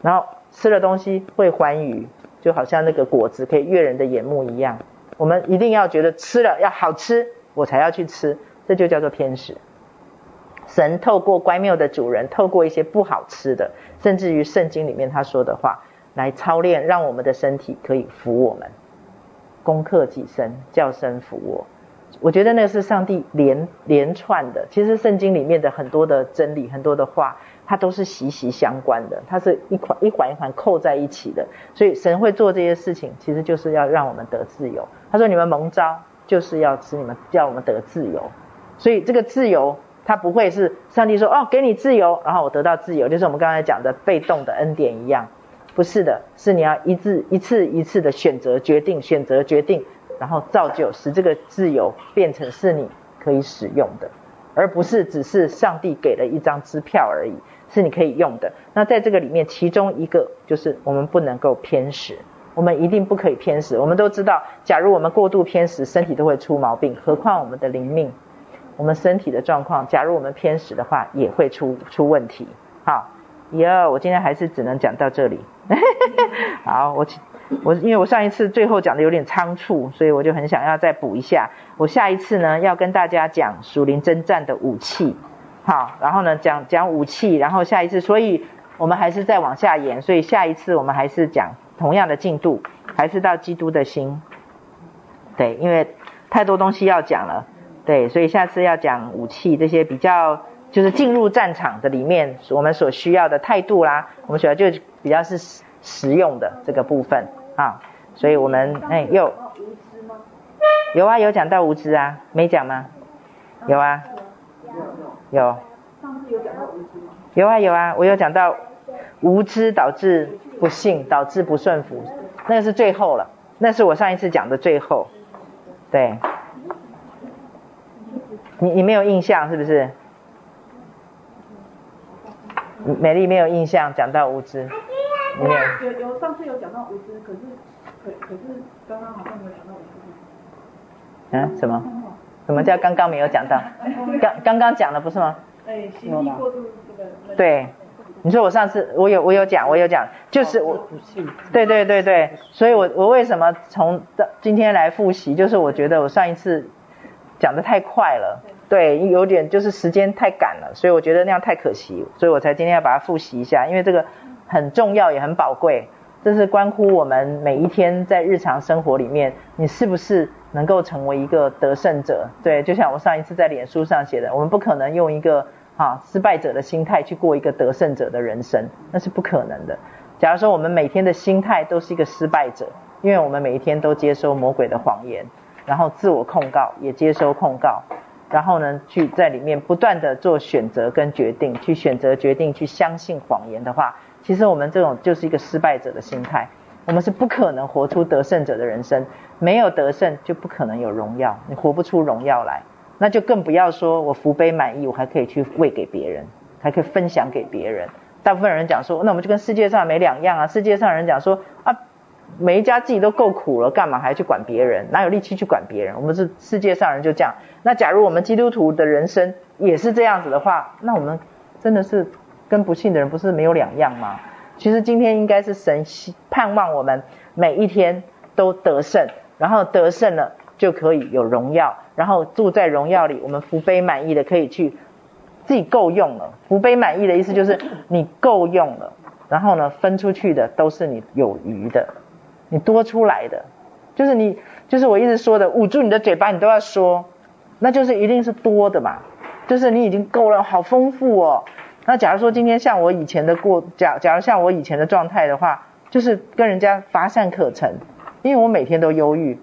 [SPEAKER 1] 然后吃了东西会欢愉，就好像那个果子可以悦人的眼目一样，我们一定要觉得吃了要好吃。我才要去吃，这就叫做偏食。神透过乖谬的主人，透过一些不好吃的，甚至于圣经里面他说的话，来操练，让我们的身体可以服我们。攻克己身，叫身服我。我觉得那个是上帝连连串的。其实圣经里面的很多的真理，很多的话，它都是息息相关的，它是一环一环一环扣在一起的。所以神会做这些事情，其实就是要让我们得自由。他说：“你们蒙召。”就是要使你们，叫我们得自由，所以这个自由，它不会是上帝说哦，给你自由，然后我得到自由，就是我们刚才讲的被动的恩典一样，不是的，是你要一次一次一次的选择决定，选择决定，然后造就使这个自由变成是你可以使用的，而不是只是上帝给了一张支票而已，是你可以用的。那在这个里面，其中一个就是我们不能够偏食。我们一定不可以偏食。我们都知道，假如我们过度偏食，身体都会出毛病。何况我们的灵命，我们身体的状况，假如我们偏食的话，也会出出问题。好，以后我今天还是只能讲到这里。好，我我因为我上一次最后讲的有点仓促，所以我就很想要再补一下。我下一次呢，要跟大家讲属灵征战的武器。好，然后呢，讲讲武器，然后下一次，所以我们还是再往下延。所以下一次我们还是讲。同样的进度，还是到基督的心。对，因为太多东西要讲了，对，所以下次要讲武器这些比较，就是进入战场的里面，我们所需要的态度啦，我们主要就比较是实用的这个部分啊。所以我们哎，有有啊，有讲到无知啊，没讲吗？有啊，有。上次有？有啊有啊，我有讲到。无知导致不幸，导致不顺服，那个是最后了。那是我上一次讲的最后。对，你你没有印象是不是？美丽没有印象，讲到无知。有
[SPEAKER 2] 有有，上次有讲到无知，可是可可是刚刚好像没有讲到无知。
[SPEAKER 1] 嗯？什么？什么叫刚刚没有讲到？刚刚刚讲了不是吗？
[SPEAKER 2] 哎，行医过度这个。
[SPEAKER 1] 对。你说我上次我有我有讲我有讲，就是我，对对对对，所以我我为什么从今天来复习，就是我觉得我上一次讲的太快了，对，有点就是时间太赶了，所以我觉得那样太可惜，所以我才今天要把它复习一下，因为这个很重要也很宝贵，这是关乎我们每一天在日常生活里面，你是不是能够成为一个得胜者？对，就像我上一次在脸书上写的，我们不可能用一个。啊，失败者的心态去过一个得胜者的人生，那是不可能的。假如说我们每天的心态都是一个失败者，因为我们每一天都接收魔鬼的谎言，然后自我控告，也接收控告，然后呢，去在里面不断的做选择跟决定，去选择决定去相信谎言的话，其实我们这种就是一个失败者的心态，我们是不可能活出得胜者的人生。没有得胜，就不可能有荣耀，你活不出荣耀来。那就更不要说，我福杯满溢，我还可以去喂给别人，还可以分享给别人。大部分人讲说，那我们就跟世界上没两样啊。世界上人讲说啊，每一家自己都够苦了，干嘛还去管别人？哪有力气去管别人？我们是世界上人就这样。那假如我们基督徒的人生也是这样子的话，那我们真的是跟不信的人不是没有两样吗？其实今天应该是神盼望我们每一天都得胜，然后得胜了。就可以有荣耀，然后住在荣耀里。我们福杯满意的，可以去自己够用了。福杯满意的意思就是你够用了，然后呢，分出去的都是你有余的，你多出来的就是你，就是我一直说的，捂住你的嘴巴，你都要说，那就是一定是多的嘛，就是你已经够了，好丰富哦。那假如说今天像我以前的过，假假如像我以前的状态的话，就是跟人家乏善可陈，因为我每天都忧郁，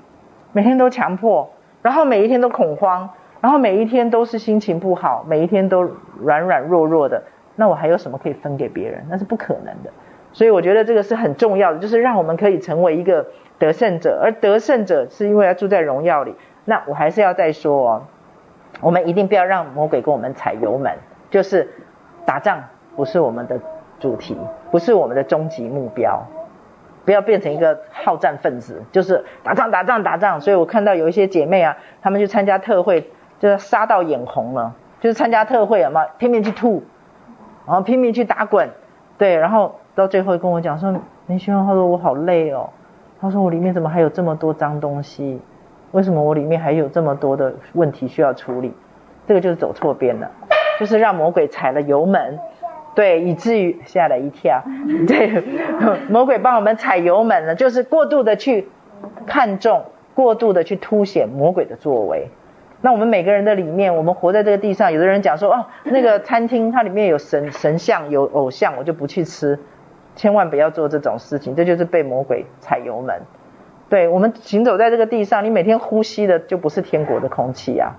[SPEAKER 1] 每天都强迫，然后每一天都恐慌，然后每一天都是心情不好，每一天都软软弱弱的，那我还有什么可以分给别人？那是不可能的。所以我觉得这个是很重要的，就是让我们可以成为一个得胜者，而得胜者是因为要住在荣耀里。那我还是要再说哦，我们一定不要让魔鬼跟我们踩油门，就是。打仗不是我们的主题，不是我们的终极目标，不要变成一个好战分子，就是打仗打仗打仗。所以我看到有一些姐妹啊，她们去参加特会，就是杀到眼红了，就是参加特会了嘛，拼命去吐，然后拼命去打滚，对，然后到最后跟我讲说，林轩，他说我好累哦，他说我里面怎么还有这么多脏东西？为什么我里面还有这么多的问题需要处理？这个就是走错边了。就是让魔鬼踩了油门，对，以至于吓了一跳，对，魔鬼帮我们踩油门了，就是过度的去看重，过度的去凸显魔鬼的作为。那我们每个人的里面，我们活在这个地上，有的人讲说，哦，那个餐厅它里面有神神像，有偶像，我就不去吃，千万不要做这种事情，这就是被魔鬼踩油门。对，我们行走在这个地上，你每天呼吸的就不是天国的空气啊。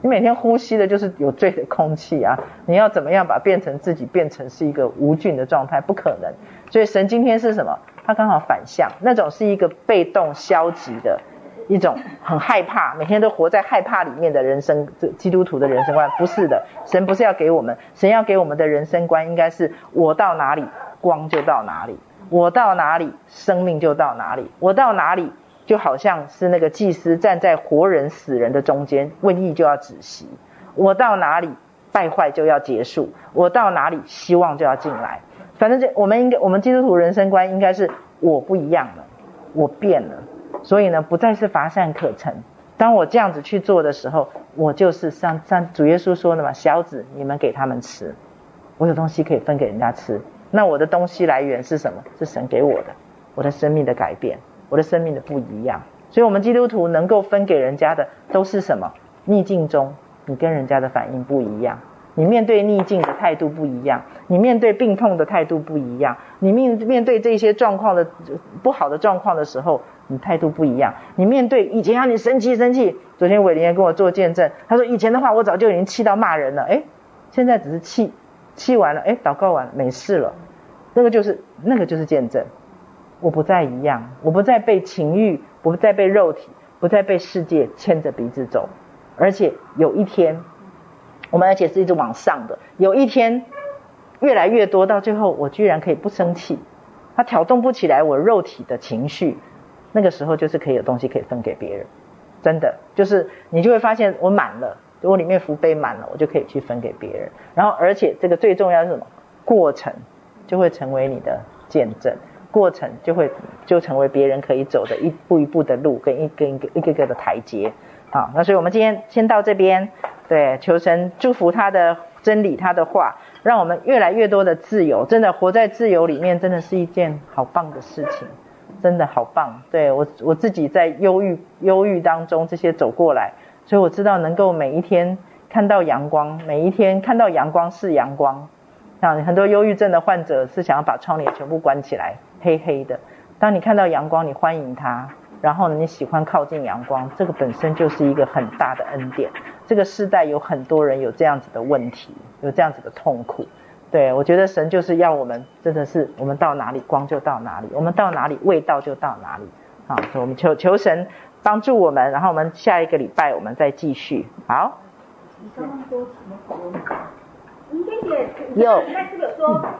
[SPEAKER 1] 你每天呼吸的就是有罪的空气啊！你要怎么样把变成自己变成是一个无菌的状态？不可能。所以神今天是什么？他刚好反向，那种是一个被动消极的一种很害怕，每天都活在害怕里面的人生，这基督徒的人生观不是的。神不是要给我们，神要给我们的人生观应该是：我到哪里，光就到哪里；我到哪里，生命就到哪里；我到哪里。就好像是那个祭司站在活人死人的中间，瘟疫就要止息。我到哪里，败坏就要结束；我到哪里，希望就要进来。反正这我们应该，我们基督徒人生观应该是我不一样了，我变了。所以呢，不再是乏善可陈。当我这样子去做的时候，我就是像像主耶稣说的嘛：小子，你们给他们吃，我有东西可以分给人家吃。那我的东西来源是什么？是神给我的，我的生命的改变。我的生命的不一样，所以，我们基督徒能够分给人家的都是什么？逆境中，你跟人家的反应不一样，你面对逆境的态度不一样，你面对病痛的态度不一样，你面面对这些状况的不好的状况的时候，你态度不一样。你面对以前让你生气生气，昨天伟林也跟我做见证，他说以前的话我早就已经气到骂人了，诶，现在只是气，气完了，诶，祷告完了没事了，那个就是那个就是见证。我不再一样，我不再被情欲，不再被肉体，不再被世界牵着鼻子走，而且有一天，我们而且是一直往上的，有一天越来越多，到最后我居然可以不生气，他挑动不起来我肉体的情绪，那个时候就是可以有东西可以分给别人，真的就是你就会发现我满了，我里面福杯满了，我就可以去分给别人，然后而且这个最重要是什么？过程就会成为你的见证。过程就会就成为别人可以走的一步一步的路，跟一个一个一个个的台阶。好，那所以我们今天先到这边，对，求神祝福他的真理，他的话，让我们越来越多的自由。真的活在自由里面，真的是一件好棒的事情，真的好棒。对，我我自己在忧郁忧郁当中这些走过来，所以我知道能够每一天看到阳光，每一天看到阳光是阳光。像很多忧郁症的患者是想要把窗帘全部关起来。黑黑的，当你看到阳光，你欢迎它，然后你喜欢靠近阳光，这个本身就是一个很大的恩典。这个世代有很多人有这样子的问题，有这样子的痛苦。对，我觉得神就是要我们，真的是我们到哪里光就到哪里，我们到哪里味道就到哪里。好，所以我们求求神帮助我们，然后我们下一个礼拜我们再继续。好。你刚刚说什么？有。